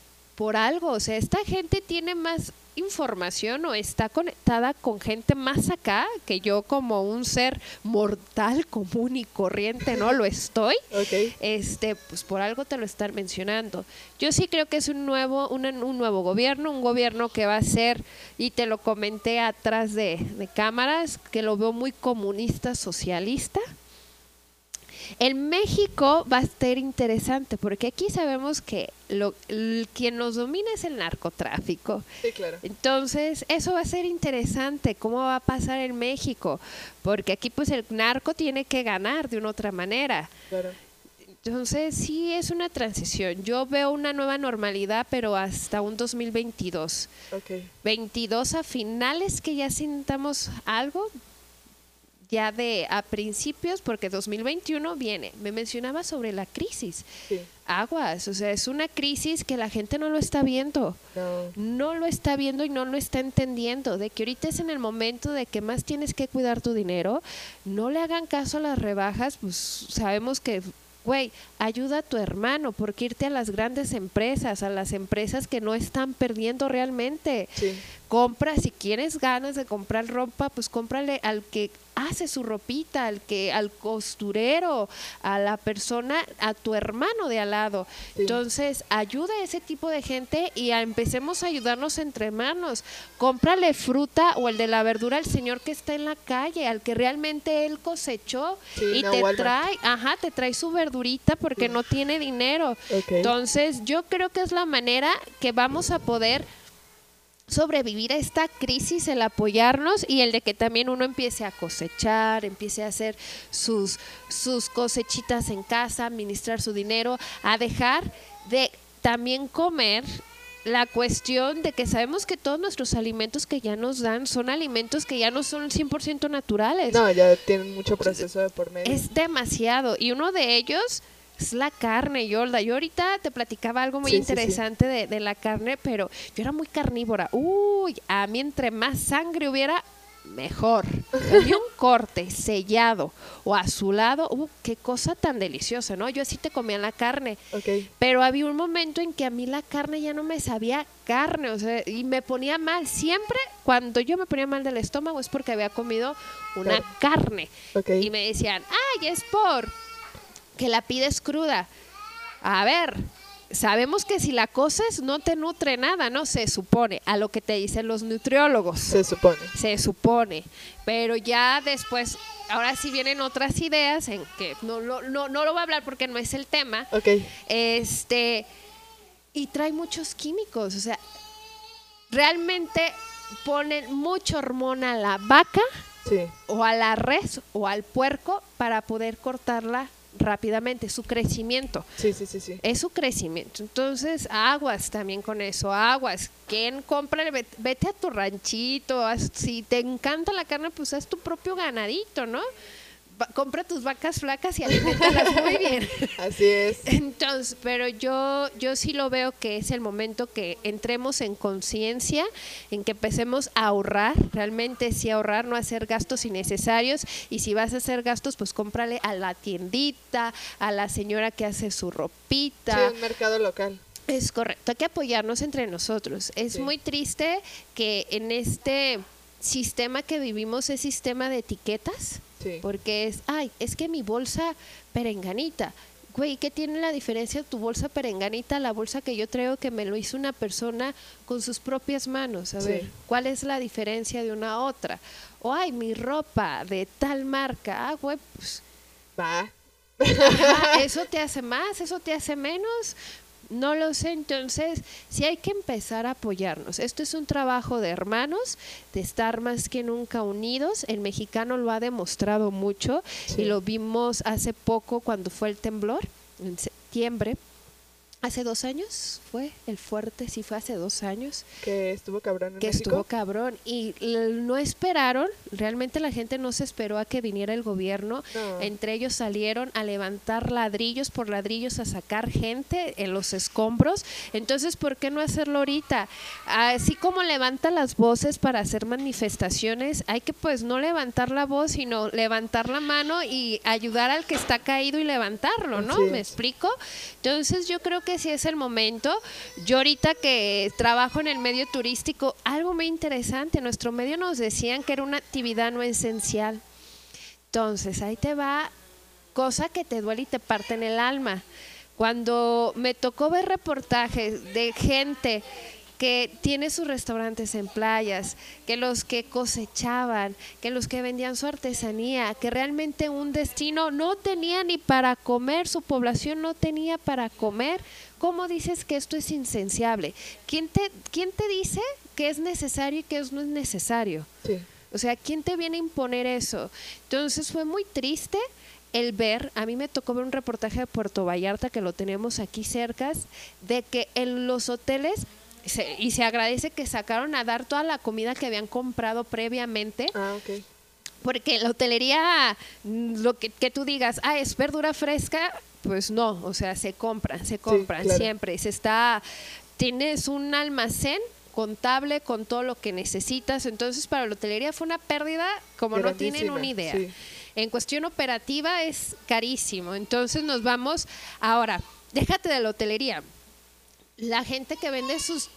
por algo, o sea, esta gente tiene más información o está conectada con gente más acá que yo como un ser mortal común y corriente no lo estoy. Este, pues por algo te lo están mencionando. Yo sí creo que es un nuevo, una- un nuevo gobierno, un gobierno que va a ser, y te lo comenté atrás de, de cámaras, que lo veo muy comunista, socialista. En México va a ser interesante, porque aquí sabemos que lo, quien nos domina es el narcotráfico. Sí, claro. Entonces, eso va a ser interesante, cómo va a pasar en México, porque aquí pues el narco tiene que ganar de una otra manera. Claro. Entonces, sí es una transición. Yo veo una nueva normalidad, pero hasta un 2022. Ok. 22 a finales que ya sintamos algo, ya de a principios, porque 2021 viene. Me mencionaba sobre la crisis. Sí. Aguas, o sea, es una crisis que la gente no lo está viendo No. no lo está viendo y no lo está entendiendo, de que ahorita es en el momento de que más tienes que cuidar tu dinero, no le hagan caso a las rebajas, pues sabemos que, güey, ayuda a tu hermano, porque irte a las grandes empresas, a las empresas que no están perdiendo realmente. Sí. Compra, si quieres ganas de comprar ropa, pues cómprale al que hace su ropita, al que, al costurero, a la persona, a tu hermano de al lado. Sí. Entonces, ayuda a ese tipo de gente y a- empecemos a ayudarnos entre manos. Cómprale fruta o el de la verdura al señor que está en la calle, al que realmente él cosechó Sí, y no te Walmart. trae, ajá, te trae su verdurita porque no tiene dinero. Entonces, yo creo que es la manera que vamos a poder sobrevivir a esta crisis, el apoyarnos y el de que también uno empiece a cosechar, empiece a hacer sus, sus cosechitas en casa, administrar su dinero, a dejar de también comer la cuestión de que sabemos que todos nuestros alimentos que ya nos dan son alimentos que ya no son 100% naturales. No, ya tienen mucho proceso de por medio. Es demasiado. Y uno de ellos es la carne, Yolda. Yo ahorita te platicaba algo muy Sí, sí, sí. interesante De, de la carne, pero yo era muy carnívora. Uy, a mí entre más sangre hubiera, mejor. Había un corte sellado o azulado, uh, qué cosa tan deliciosa, ¿no? Yo así te comía la carne. Pero había un momento en que a mí la carne ya no me sabía carne, o sea, y me ponía mal. Siempre cuando yo me ponía mal del estómago es porque había comido una Claro. carne. Y me decían, ay, es por que la pides cruda. A ver, sabemos que si la coces no te nutre nada, ¿no? Se supone, a lo que te dicen los nutriólogos. Se supone. Se supone. Pero ya después, ahora sí vienen otras ideas en que no, no, no, no lo voy a hablar porque no es el tema. Ok. Este, y trae muchos químicos, o sea, realmente ponen mucha hormona a la vaca Sí. o a la res o al puerco para poder cortarla rápidamente, su crecimiento. Sí, sí, sí, sí. Es su crecimiento. Entonces, aguas también con eso, aguas. ¿Quién compra? vete a tu ranchito. haz- si te encanta la carne, pues haz tu propio ganadito, ¿no? Compra tus vacas flacas y alimentalas muy bien. Así es. Entonces, pero yo, yo sí lo veo que es el momento que entremos en conciencia, en que empecemos a ahorrar, realmente sí ahorrar, no hacer gastos innecesarios. Y si vas a hacer gastos, pues cómprale a la tiendita, a la señora que hace su Sí, ropita. un mercado local. Es correcto, hay que apoyarnos entre nosotros. Es Sí. muy triste que en este sistema que vivimos es sistema de etiquetas. Sí. Porque es, ay, es que mi bolsa perenganita. Güey, ¿qué tiene la diferencia tu bolsa perenganita a la bolsa que yo traigo que me lo hizo una persona con sus propias manos? A Sí. ver, ¿cuál es la diferencia de una a otra? O, ay, mi ropa de tal marca. Ah, güey, pues, Va. ajá, ¿eso te hace más? ¿Eso te hace menos? No lo sé, entonces sí hay que empezar a apoyarnos. Esto es un trabajo de hermanos, de estar más que nunca unidos. El mexicano lo ha demostrado mucho Sí. y lo vimos hace poco cuando fue el temblor, en septiembre. Hace dos años fue el fuerte, sí fue hace dos años Que estuvo cabrón en que México. estuvo cabrón y no esperaron, realmente la gente no se esperó a que viniera el gobierno, No. entre ellos salieron a levantar ladrillos por ladrillos, a sacar gente en los escombros, entonces ¿por qué no hacerlo ahorita? Así como levanta las voces para hacer manifestaciones, hay que pues no levantar la voz, sino levantar la mano y ayudar al que está caído y levantarlo, ¿no? ¿Me explico? Entonces yo creo que sí es el momento. Yo ahorita que trabajo en el medio turístico, algo muy interesante, nuestro medio nos decían que era una actividad no esencial. Entonces ahí te va cosa que te duele y te parte en el alma. Cuando me tocó ver reportajes de gente que tiene sus restaurantes en playas, que los que cosechaban, que los que vendían su artesanía, que realmente un destino no tenía ni para comer, su población no tenía para comer, ¿cómo dices que esto es insensible? ¿Quién te, quién te dice que es necesario y que es no es necesario? Sí. O sea, ¿quién te viene a imponer eso? Entonces fue muy triste el ver, a mí me tocó ver un reportaje de Puerto Vallarta que lo tenemos aquí cerca, de que en los hoteles, se- y se agradece que sacaron a dar toda la comida que habían comprado previamente, Ah, ok. porque la hotelería, mm, lo que, que tú digas, ah, es verdura fresca, pues no, o sea, se compran, se compran claro. siempre. Se está, tienes un almacén contable con todo lo que necesitas, entonces para la hotelería fue una pérdida como no tienen una idea. sí. En cuestión operativa es carísimo, entonces nos vamos ahora, déjate de la hotelería. La gente que vende sus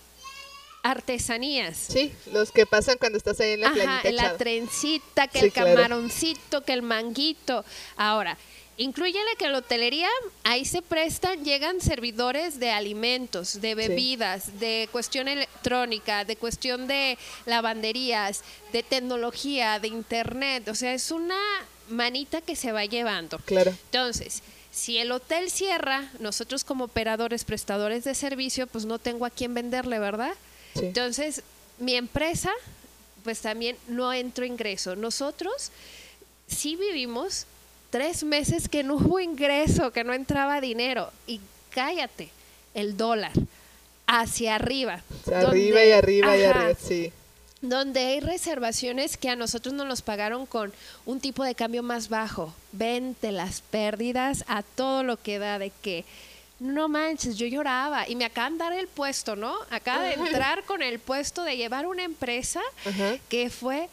artesanías. Sí, los que pasan cuando estás ahí en la Ajá, la echado. trencita, que Sí, el claro. camaroncito, que el manguito. Ahora, incluyele que en la hotelería ahí se prestan, llegan servidores de alimentos, de bebidas, de cuestión electrónica, de cuestión de lavanderías, de tecnología, de internet. O sea, es una manita que se va llevando. Claro. Entonces, si el hotel cierra, nosotros como operadores, prestadores de servicio, pues no tengo a quién venderle, ¿verdad? Sí. Entonces, mi empresa, pues también no entro ingreso. Nosotros sí vivimos tres meses que no hubo ingreso, que no entraba dinero. Y cállate, el dólar hacia arriba. Sea, arriba donde- y arriba y arriba, sí. donde hay reservaciones que a nosotros nos los pagaron con un tipo de cambio más bajo. Vente las pérdidas a todo lo que da de que no manches, yo lloraba y me acaban de dar el puesto, ¿no? Acaba de entrar con el puesto de llevar una empresa que fue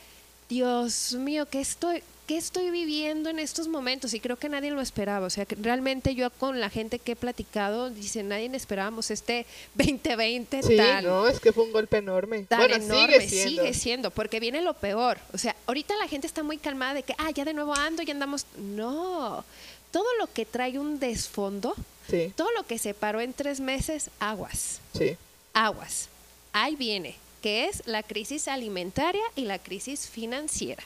Dios mío, ¿qué estoy, ¿qué estoy viviendo en estos momentos? Y creo que nadie lo esperaba. O sea, que realmente yo con la gente que he platicado, dice, nadie esperábamos este 2020 sí, tan... no, es que fue un golpe enorme. Tan bueno, enorme, sigue siendo. sigue siendo, porque viene lo peor. O sea, ahorita la gente está muy calmada de que, ah, ya de nuevo ando, ya andamos... No, todo lo que trae un desfondo, Sí, todo lo que se paró en tres meses, aguas, sí. aguas. Ahí viene, que es la crisis alimentaria y la crisis financiera.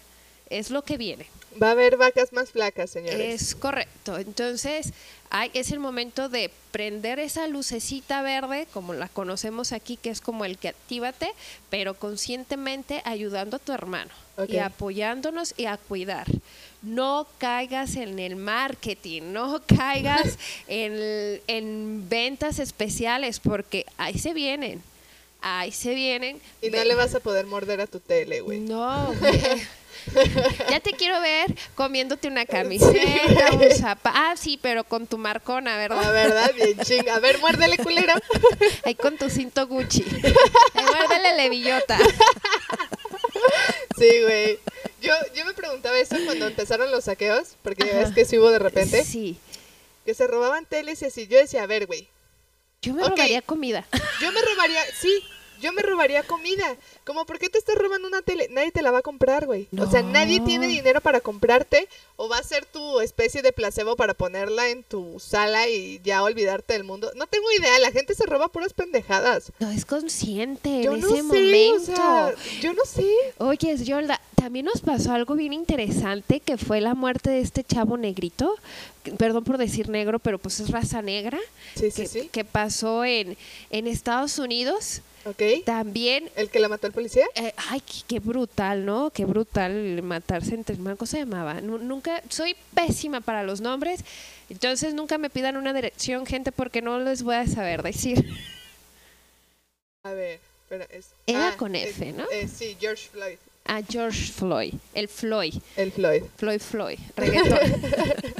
Es lo que viene. Va a haber vacas más flacas, señores. Es correcto. Entonces, hay, es el momento de prender esa lucecita verde, como la conocemos aquí, que es como el que actívate, pero conscientemente ayudando a tu hermano y apoyándonos y a cuidar. No caigas en el marketing, no caigas en, en ventas especiales, porque ahí se vienen. Ahí se vienen. Y no le vas a poder morder a tu tele, güey. no, güey. Ya te quiero ver comiéndote una camiseta, un zapato. Ah, sí, pero con tu marcona, La ¿verdad? verdad, bien chinga. A ver, muérdele, culero. Ahí con tu cinto Gucci. Ahí muérdele levillota. Sí, güey. Yo, yo me preguntaba eso cuando empezaron los saqueos, porque ya ves que sí hubo de repente, Sí. que se robaban teles y así. Yo decía, a ver, güey, Yo me robaría comida. yo me robaría, sí, yo me robaría comida. Como, ¿por qué te estás robando una tele? Nadie te la va a comprar, güey. O sea, No. nadie tiene dinero para comprarte o va a ser tu especie de placebo para ponerla en tu sala y ya olvidarte del mundo. No tengo idea, la gente se roba puras pendejadas. No es consciente Yo en no ese sé, momento. o sea, yo no sé. Oye, Yolda, también nos pasó algo bien interesante que fue la muerte de este chavo negrito. Perdón por decir negro, pero pues es raza negra. Sí, sí, que, sí. que pasó en, en Estados Unidos. Ok. También ¿El que la mató el policía? Eh, ay, qué, qué brutal, ¿no? Qué brutal matarse entre hermanos. ¿Cómo se llamaba? Nu- nunca, soy pésima para los nombres, entonces nunca me pidan una dirección, gente, porque no les voy a saber decir. A ver, espera, es... Era con es- F, ¿no? eh, sí, George Floyd. A George Floyd, el Floyd, El Floyd. Floyd Floyd, reggaetón.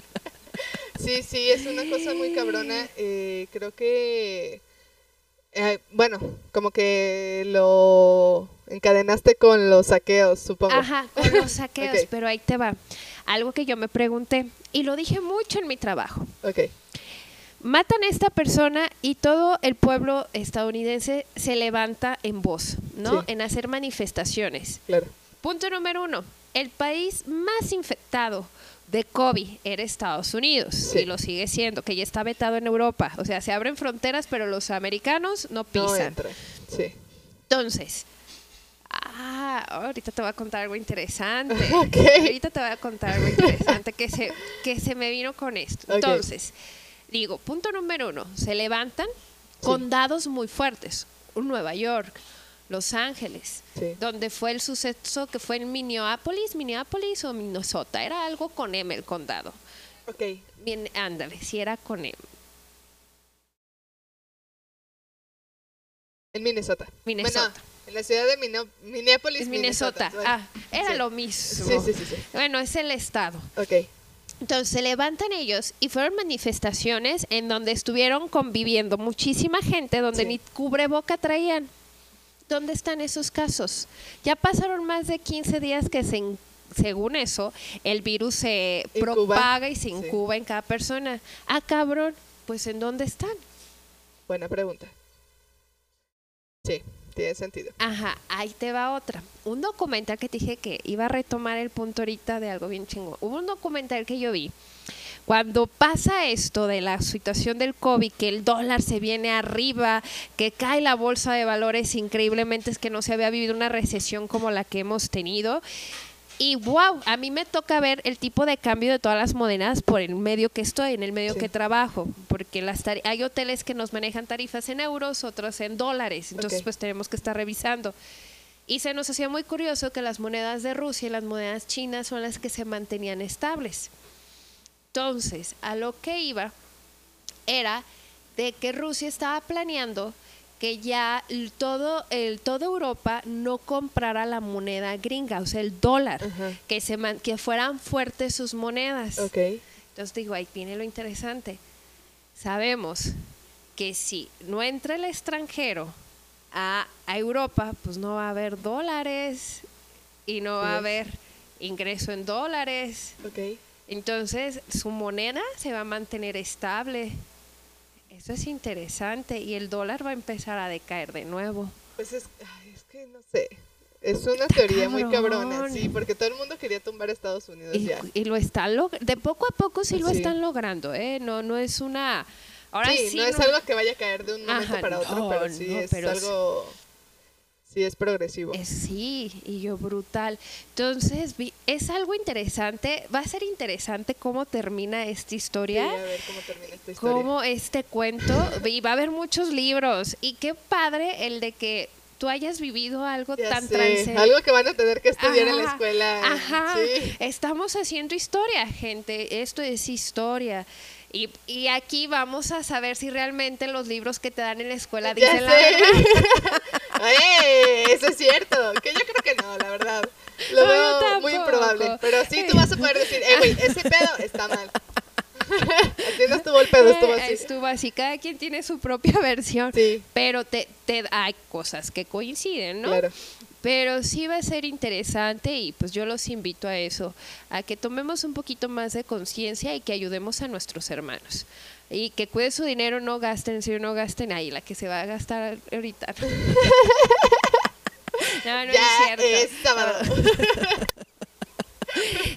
Sí, sí, es una cosa muy cabrona. eh, creo que... eh, bueno, como que lo encadenaste con los saqueos, supongo. Ajá, con los saqueos, pero ahí te va. Algo que yo me pregunté, y lo dije mucho en mi trabajo. Ok, Matan a esta persona y todo el pueblo estadounidense se levanta en voz, ¿no? Sí. En hacer manifestaciones. claro. Punto número uno. El país más infectado de COVID era Estados Unidos Sí. y lo sigue siendo, que ya está vetado en Europa. O sea, se abren fronteras, pero los americanos no No pisan. entra. Sí. Entonces, ah, ahorita te voy a contar algo interesante. Ok. Ahorita te voy a contar algo interesante que se, que se me vino con esto. Entonces, digo, punto número uno, se levantan condados muy fuertes. Nueva York, Los Ángeles, Sí. donde fue el suceso que fue en Minneapolis, Minneapolis o Minnesota, era algo con M el condado. Ok. Bien, ándale, si era con M. En Minnesota. Minnesota. Bueno, en la ciudad de Minneapolis, Es Minnesota. Bueno, Ah, era sí. lo mismo. Sí, sí, sí, sí. Bueno, es el estado. Ok. Entonces se levantan ellos y fueron manifestaciones en donde estuvieron conviviendo muchísima gente donde Sí. ni cubreboca traían. ¿Dónde están esos casos? Ya pasaron más de 15 días que se, según eso el virus se propaga y se Sí. incuba en cada persona. Ah, cabrón, pues ¿en dónde están? Buena pregunta. Sí, tiene sentido. Ajá, ahí te va otra. Un documental que te dije que iba a retomar el punto ahorita de algo bien chingón. Hubo un documental que yo vi. Cuando pasa esto de la situación del COVID, que el dólar se viene arriba, que cae la bolsa de valores increíblemente, es que no se había vivido una recesión como la que hemos tenido. Y wow, a mí me toca ver el tipo de cambio de todas las monedas por el medio que estoy, en el medio Sí. que trabajo, porque las hay hoteles que nos manejan tarifas en euros, otros en dólares, entonces pues tenemos que estar revisando. Y se nos hacía muy curioso que las monedas de Rusia y las monedas chinas son las que se mantenían estables. Entonces, a lo que iba era de que Rusia estaba planeando que ya todo el toda Europa no comprara la moneda gringa, o sea, el dólar, que se man- que fueran fuertes sus monedas. Ok. Entonces digo, ahí viene lo interesante. Sabemos que si no entra el extranjero a, a Europa, pues no va a haber dólares. y no va a haber ingreso en dólares. Ok. Entonces, su moneda se va a mantener estable. Eso es interesante y el dólar va a empezar a decaer de nuevo. Pues es, ay, es que no sé. Es una teoría muy cabrón. cabrona, sí, porque todo el mundo quería tumbar a Estados Unidos Y, ya. y lo están log- de poco a poco sí lo Sí. están logrando, ¿eh? No, no es una... Ahora sí, sí, no es algo que vaya a caer de un momento Ajá, para otro, no, pero sí no, es pero algo. Sí, es progresivo. Eh, Sí, y yo brutal. Entonces, vi- es algo interesante. Va a ser interesante cómo termina esta Sí, historia. a ver cómo termina esta historia. Cómo este cuento. Y va a haber muchos libros. Y qué padre el de que tú hayas vivido algo Ya tan sé, trascendente. Algo que van a tener que estudiar en la Ajá, escuela. Ajá, Sí. estamos haciendo historia, gente. Esto es historia. Y, y aquí vamos a saber si realmente los libros que te dan en la escuela dicen la verdad. ¡Eh! Eso es cierto. Que yo creo que no, la verdad. Lo veo muy improbable. Pero sí, tú vas a poder decir, eh, güey, ese pedo está mal. así no estuvo el pedo, estuvo Eh, así. Estuvo así. Cada quien tiene su propia versión. Sí, Pero te, te hay cosas que coinciden, ¿no? claro. Pero sí va a ser interesante y pues yo los invito a eso, a que tomemos un poquito más de conciencia y que ayudemos a nuestros hermanos. Y que cuiden su dinero, no gasten, si no gasten ahí, la que se va a gastar ahorita. no, no ya es cierto. es.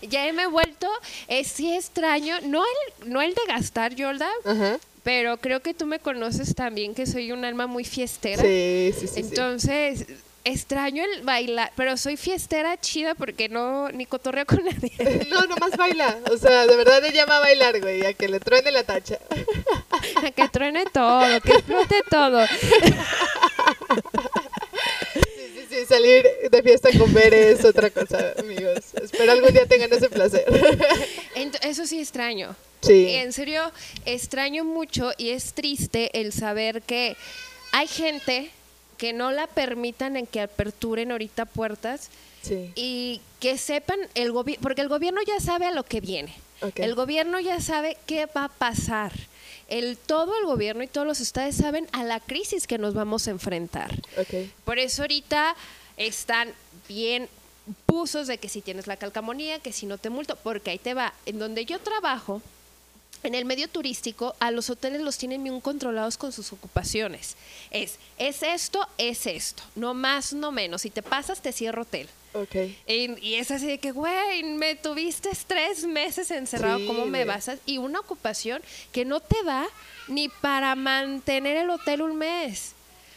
Ya me he vuelto, es sí extraño, no el, no el de gastar, Yolda, pero creo que tú me conoces también que soy un alma muy fiestera. Sí, sí, sí. sí. Extraño el bailar, pero soy fiestera chida porque no ni cotorreo con nadie. No, nomás baila. O sea, de verdad ella va a bailar, güey, a que le truene la tacha. que truene todo, que explote todo. Sí, sí, sí, salir de fiesta con ver es otra cosa, amigos. Espero algún día tengan ese placer. Eso sí extraño. Sí. En serio, extraño mucho y es triste el saber que hay gente que no la permitan en que aperturen ahorita puertas Sí. y que sepan el gobierno, porque el gobierno ya sabe a lo que viene. El gobierno ya sabe qué va a pasar. El, todo el gobierno y todos los estados saben a la crisis que nos vamos a enfrentar. Por eso ahorita están bien pusos de que si tienes la calcamonía, que si no te multo, porque ahí te va. En donde yo trabajo, en el medio turístico, a los hoteles los tienen bien controlados con sus ocupaciones. Es, es esto, es esto. No más, no menos. Si te pasas, te cierro hotel. Ok. Y, y es así de que, güey, me tuviste tres meses encerrado, Sí, ¿cómo me vas a...? Y una ocupación que no te da ni para mantener el hotel un mes.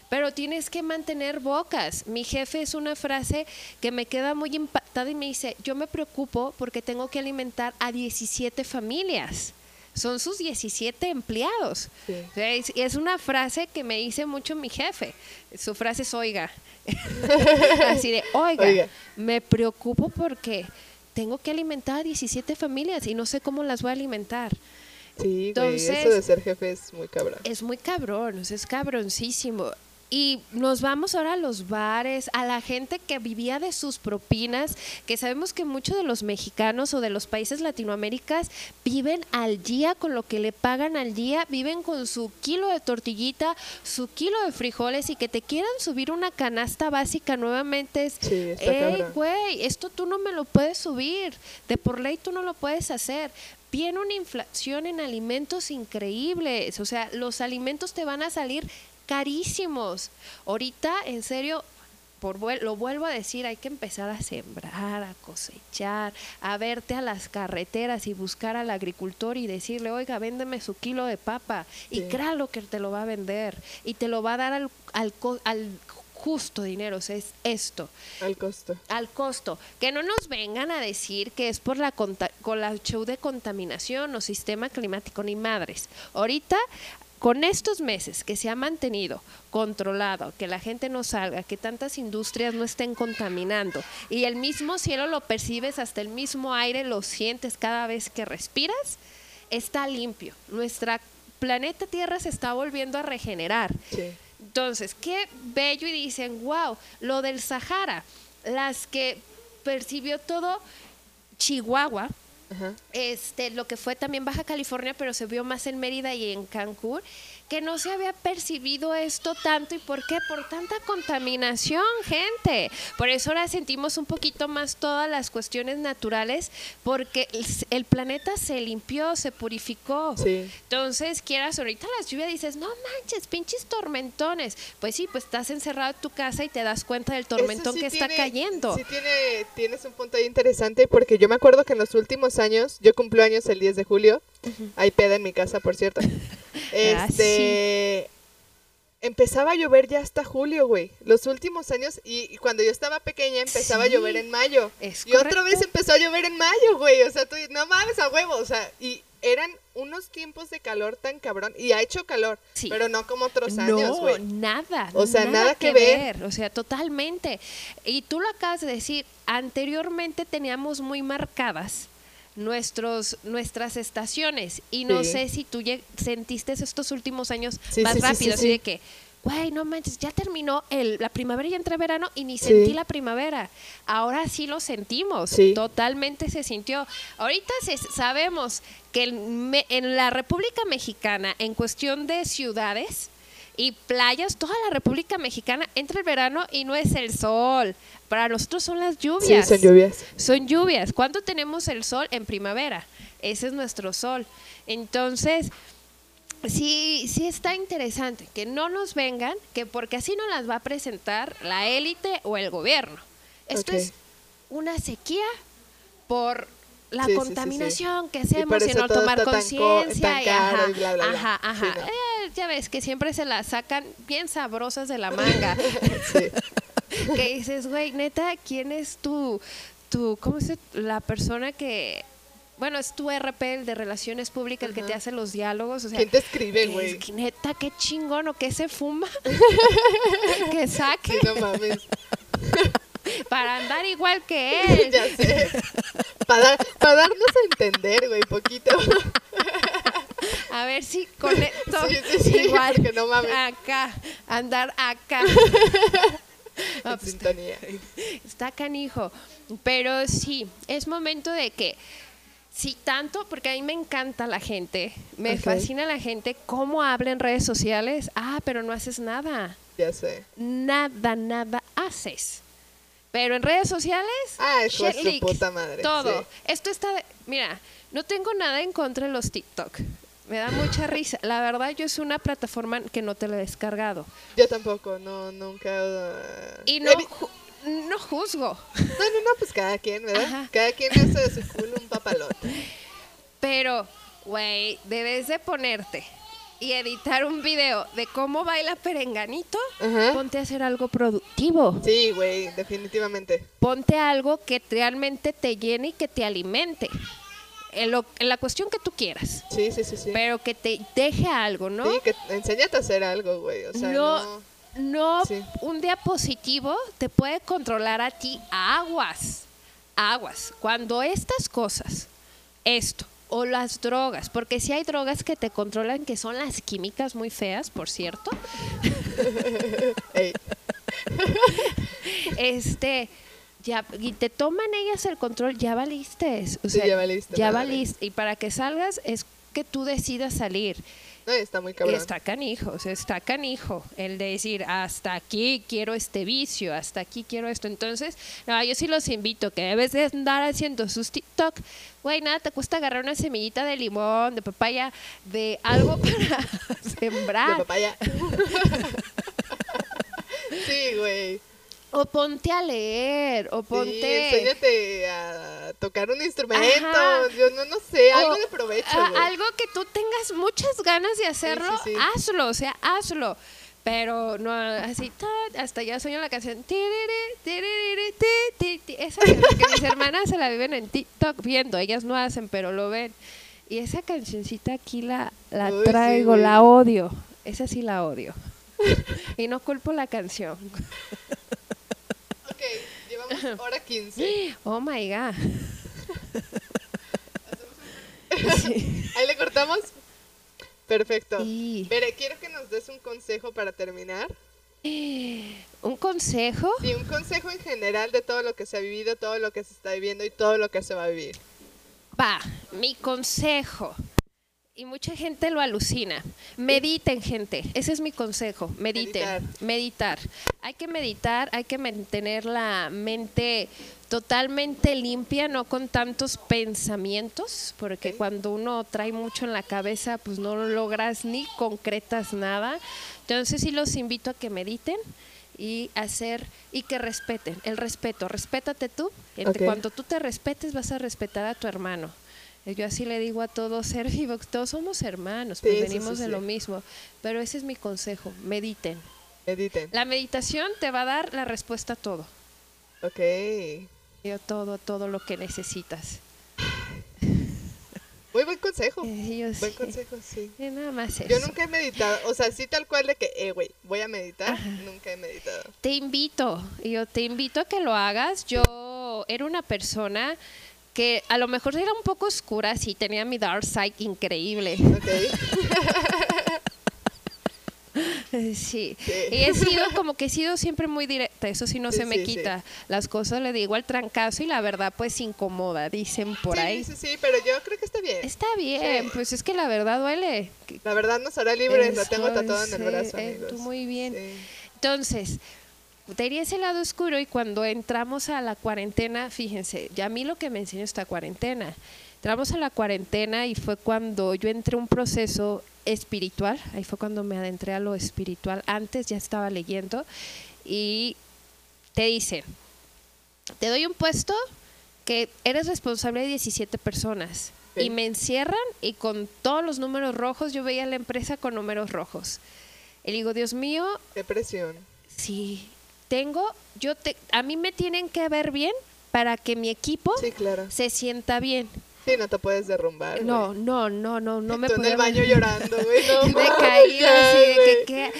Pero tienes que mantener bocas. Mi jefe es una frase que me queda muy impactada y me dice, yo me preocupo porque tengo que alimentar a 17 familias. Son sus 17 empleados. Sí. Es, es una frase que me dice mucho mi jefe. Su frase es oiga. Así de, oiga, Oiga. me preocupo porque tengo que alimentar a 17 familias y no sé cómo las voy a alimentar. Sí, güey. Entonces- Eso de ser jefe es muy cabrón. Es muy cabrón, es cabroncísimo. Y nos vamos ahora a los bares, a la gente que vivía de sus propinas, que sabemos que muchos de los mexicanos o de los países latinoaméricas viven al día con lo que le pagan al día, viven con su kilo de tortillita, su kilo de frijoles y que te quieran subir una canasta básica nuevamente es, Sí, está "Ey, cabrón. güey, esto tú no me lo puedes subir, de por ley tú no lo puedes hacer. Viene una inflación en alimentos increíbles, o sea, los alimentos te van a salir carísimos. Ahorita, en serio, por lo vuelvo a decir, hay que empezar a sembrar, a cosechar, a verte a las carreteras y buscar al agricultor y decirle, oiga, véndeme su kilo de papa. Y créalo que te lo va a vender y te lo va a dar al, al, justo dinero, o sea, es esto Al costo. al costo. Que no nos vengan a decir que es por la, con la show de contaminación o sistema climático, ni madres. Ahorita, con estos meses que se ha mantenido controlado, que la gente no salga, que tantas industrias no estén contaminando y el mismo cielo lo percibes, hasta el mismo aire lo sientes cada vez que respiras, está limpio. Nuestra planeta Tierra se está volviendo a regenerar. Sí. Entonces, qué bello y dicen, wow, lo del Sahara, las que percibió todo Chihuahua, Ajá. este, lo que fue también Baja California, pero se vio más en Mérida y en Cancún, que no se había percibido esto tanto. ¿Y por qué? Por tanta contaminación, gente. Por eso ahora sentimos un poquito más todas las cuestiones naturales, porque el, el planeta se limpió, se purificó. Sí. Entonces, quieras, ahorita las lluvias dices, no manches, pinches tormentones. Pues sí, pues estás encerrado en tu casa y te das cuenta del tormentón sí que está cayendo. Sí tiene, tienes un punto ahí interesante porque yo me acuerdo que en los últimos años, yo cumplo años el 10 de julio, hay peda en mi casa, por cierto. Ah, Este empezaba a llover ya hasta julio, güey. Los últimos años y, y cuando yo estaba pequeña empezaba Sí, a llover en mayo. es y otra vez empezó a llover en mayo, güey. O sea, tú no mames a huevo, o sea, y eran unos tiempos de calor tan cabrón y ha hecho calor, Sí. pero no como otros años, No, güey. nada. O sea, nada que ver. O sea, totalmente. Y tú lo acabas de decir, anteriormente teníamos muy marcadas nuestros nuestras estaciones y no Sí. sé si tú sentiste estos últimos años Sí, más sí, rápido, sí, así sí. de que Güey, no manches, ya terminó el, la primavera y entra verano y ni sentí la primavera. Ahora sí lo sentimos. Totalmente se sintió. Ahorita se- sabemos que me- en la República Mexicana, en cuestión de ciudades y playas, toda la República Mexicana entra el verano y no es el sol. Para nosotros son las Sí, lluvias. son lluvias. Son lluvias. ¿Cuándo tenemos el sol? En primavera. Ese es nuestro sol. Entonces, sí, sí está interesante que no nos vengan, que porque así no las va a presentar la élite o el gobierno. Esto es una sequía por la Sí, sí, sí, sí. contaminación que hacemos y no tomar conciencia ajá, y bla, bla, bla. ajá, ajá. Eh, ya ves que siempre se las sacan bien sabrosas de la manga. Que dices, güey, neta, ¿quién es tu, tu, cómo se, la persona que, bueno, es tu RP, el de Relaciones Públicas, el que te hace los diálogos? O sea, ¿Quién te escribe, es güey? neta, qué chingón, o qué se fuma, que saque Sí, no mames. Para andar igual que él. ya sé. Para, para darnos a entender, güey, poquito. A ver si conecto Sí, sí, sí, igual porque no mames. acá, andar acá. Pues, sintonía. Está canijo. Pero sí, es momento de que, sí, tanto, porque a mí me encanta la gente, me fascina la gente, cómo habla en redes sociales. Ah, pero no haces nada. Ya sé. Nada, nada haces. Pero en redes sociales, Ah, su puta madre, Todo. sí. Esto está, de- mira, no tengo nada en contra de los TikTok. Me da mucha risa. La verdad, yo es una plataforma que no te la he descargado. Yo tampoco, no, nunca. uh, Y no, ju- no juzgo. No, no, no, pues cada quien, ¿verdad? Ajá. Cada quien hace de su culo un papalote. Pero, güey, debes de ponerte y editar un video de cómo baila Perenganito. Ponte a hacer algo productivo. Sí, güey, definitivamente. Ponte algo que realmente te llene y que te alimente. En, lo- en la cuestión que tú quieras. Sí, sí, sí, sí. Pero que te deje algo, ¿no? Sí, que enséñate a hacer algo, güey. O sea, no, no. no Sí. un diapositivo te puede controlar a ti aguas, aguas. Cuando estas cosas, esto, o las drogas, porque si hay drogas que te controlan, que son las químicas muy feas, por cierto, este, ya, y te toman ellas el control, ya valiste. O Sí, sea, ya valiste Ya valiste. Y para que salgas es que tú decidas salir. No, está muy Y cabrón. está canijo, está canijo el de decir, hasta aquí quiero este vicio, hasta aquí quiero esto. Entonces, no, yo sí los invito que debes de andar haciendo sus TikTok. Güey, nada, te cuesta agarrar una semillita de limón, de papaya, de algo para De sembrar. papaya. sí, güey. O ponte a leer, o Sí, ponte... enséñate a tocar un instrumento. Ajá. Yo no, no sé, algo O, de provecho, a- algo que tú tengas muchas ganas de hacerlo, sí, sí. hazlo, o sea, hazlo. Pero no así, ta, hasta ya sueño la canción. Esa canción que mis hermanas se la viven en TikTok viendo, ellas no hacen, pero lo ven. Y esa cancioncita aquí la, la Uy, traigo, la odio. Esa sí la odio. y no culpo la canción. Hora 15. Oh my God. Ahí le cortamos. Perfecto. Sí. Pero quiero que nos des un consejo para terminar. Un consejo. Sí, un consejo en general de todo lo que se ha vivido, todo lo que se está viviendo y todo lo que se va a vivir. Va, mi consejo. Y mucha gente lo alucina. Mediten, gente. Ese es mi consejo. Mediten. Meditar. Meditar. Hay que meditar, hay que mantener la mente totalmente limpia, no con tantos pensamientos, porque cuando uno trae mucho en la cabeza, pues no logras ni concretas nada. Entonces sí los invito a que mediten y hacer y que respeten. El respeto, respétate tú. Cuando tú te respetes, vas a respetar a tu hermano. Eh, Yo así le digo a todos ser vivo, todos somos hermanos, pues Sí, venimos sí, de lo mismo. Pero ese es mi consejo, mediten. Mediten. La meditación te va a dar la respuesta a todo. Ok. Yo todo, todo lo que necesitas. Muy buen consejo. Eh, yo Buen sí. consejo, sí. Eh, nada más Yo eso. nunca he meditado, o sea, sí tal cual de que, eh, güey, voy a meditar, nunca he meditado. Te invito, yo te invito a que lo hagas. Yo era una persona que a lo mejor era un poco oscura, sí, tenía mi dark side increíble. Sí. Sí. Y he sido como que he sido siempre muy directa, eso sí no Sí, se me sí, quita. Las cosas le digo al trancazo y la verdad pues incomoda, dicen por ahí. sí, sí, pero yo creo que está bien. Está bien, pues es que la verdad duele. La verdad nos hará libres, lo tengo tatuado en el brazo, eh, amigos. tú muy bien. Entonces, tenía ese lado oscuro y cuando entramos a la cuarentena, fíjense, ya a mí lo que me enseñó esta cuarentena, entramos a la cuarentena y fue cuando yo entré un proceso espiritual, ahí fue cuando me adentré a lo espiritual, antes ya estaba leyendo y te dicen, te doy un puesto que eres responsable de 17 personas Ok. y me encierran y con todos los números rojos, yo veía la empresa con números rojos. Y digo, Dios mío, Qué presión. Sí, tengo, yo te, a mí me tienen que ver bien para que mi equipo Sí, claro. se sienta bien. Sí, no te puedes derrumbar. No, no, no, no, no me Tú en el baño llorando, güey. No, mames, caída, así de que-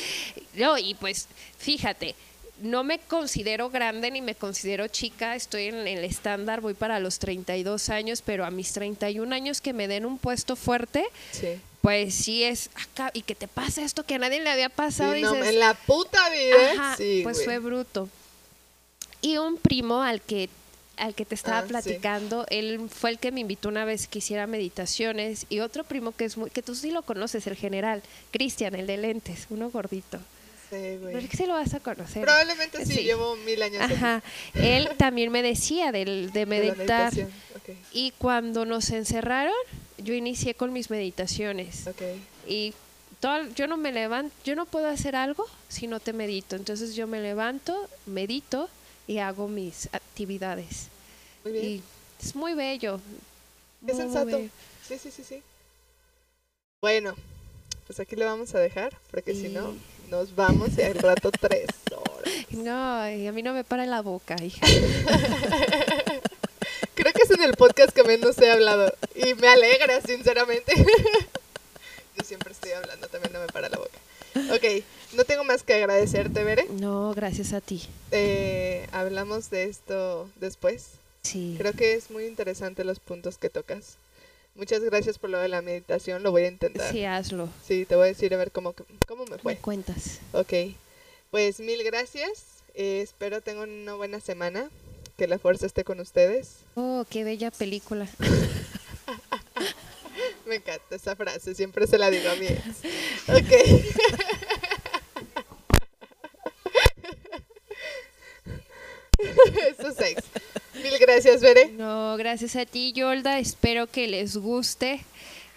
no, y pues, fíjate, no me considero grande ni me considero chica, estoy en el estándar, voy para los 32 años, pero a mis 31 años que me den un puesto fuerte, Sí. Pues sí es acá, y que te pasa esto que a nadie le había pasado, Sí, no, dices, en la puta vida. Ajá, sí, pues fue bruto. Y un primo al que al que te estaba Ah, sí. platicando, él fue el que me invitó una vez que hiciera meditaciones y otro primo que es muy que tú sí lo conoces, el general, Cristian, el de lentes, uno gordito. Sí, güey. Que sí lo vas a conocer. Probablemente sí, Sí. llevo mil años aquí, Ajá. Él también me decía del, de de la meditar. meditación. Y cuando nos encerraron, yo inicié con mis meditaciones. ok. Y todo, yo no me levanto, yo no puedo hacer algo si no te medito. Entonces yo me levanto, medito y hago mis actividades. Muy bien. Y es muy bello. Muy sensato. Sí, sí, sí, sí. Bueno, pues aquí le vamos a dejar, porque si no, nos vamos y al rato tres horas. No, y a mí no me para la boca, hija. Creo que es en el podcast que menos he hablado y me alegra, sinceramente. Yo siempre estoy hablando, también no me para la boca. Ok, no tengo más que agradecerte, Bere. No, gracias a ti. Eh, hablamos de esto después. Sí. Creo que es muy interesante los puntos que tocas. Muchas gracias por lo de la meditación, lo voy a intentar. Sí, hazlo. Sí, te voy a decir a ver cómo, cómo me Me fue. cuentas. Ok, pues mil gracias. Eh, espero tengan una buena semana. Que la fuerza esté con ustedes. Oh, qué bella película. Me encanta esa frase, siempre se la digo a mi ex. Ok. Eso es ex. Mil gracias, Bere. No, gracias a ti, Yolda. Espero que les guste.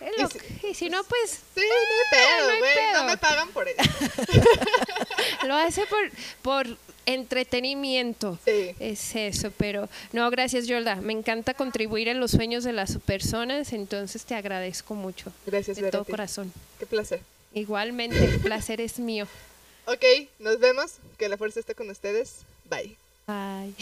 Y si- que- y si no, pues Sí, no hay pedo, no hay. No pedo. me pagan por eso. lo hace por, por entretenimiento. Sí. Es eso, pero no, gracias Yolda. Me encanta contribuir en los sueños de las personas, entonces te agradezco mucho. Gracias, De todo corazón. Qué placer. Igualmente, el placer es mío. Ok, nos vemos. Que la fuerza esté con ustedes. Bye. Bye.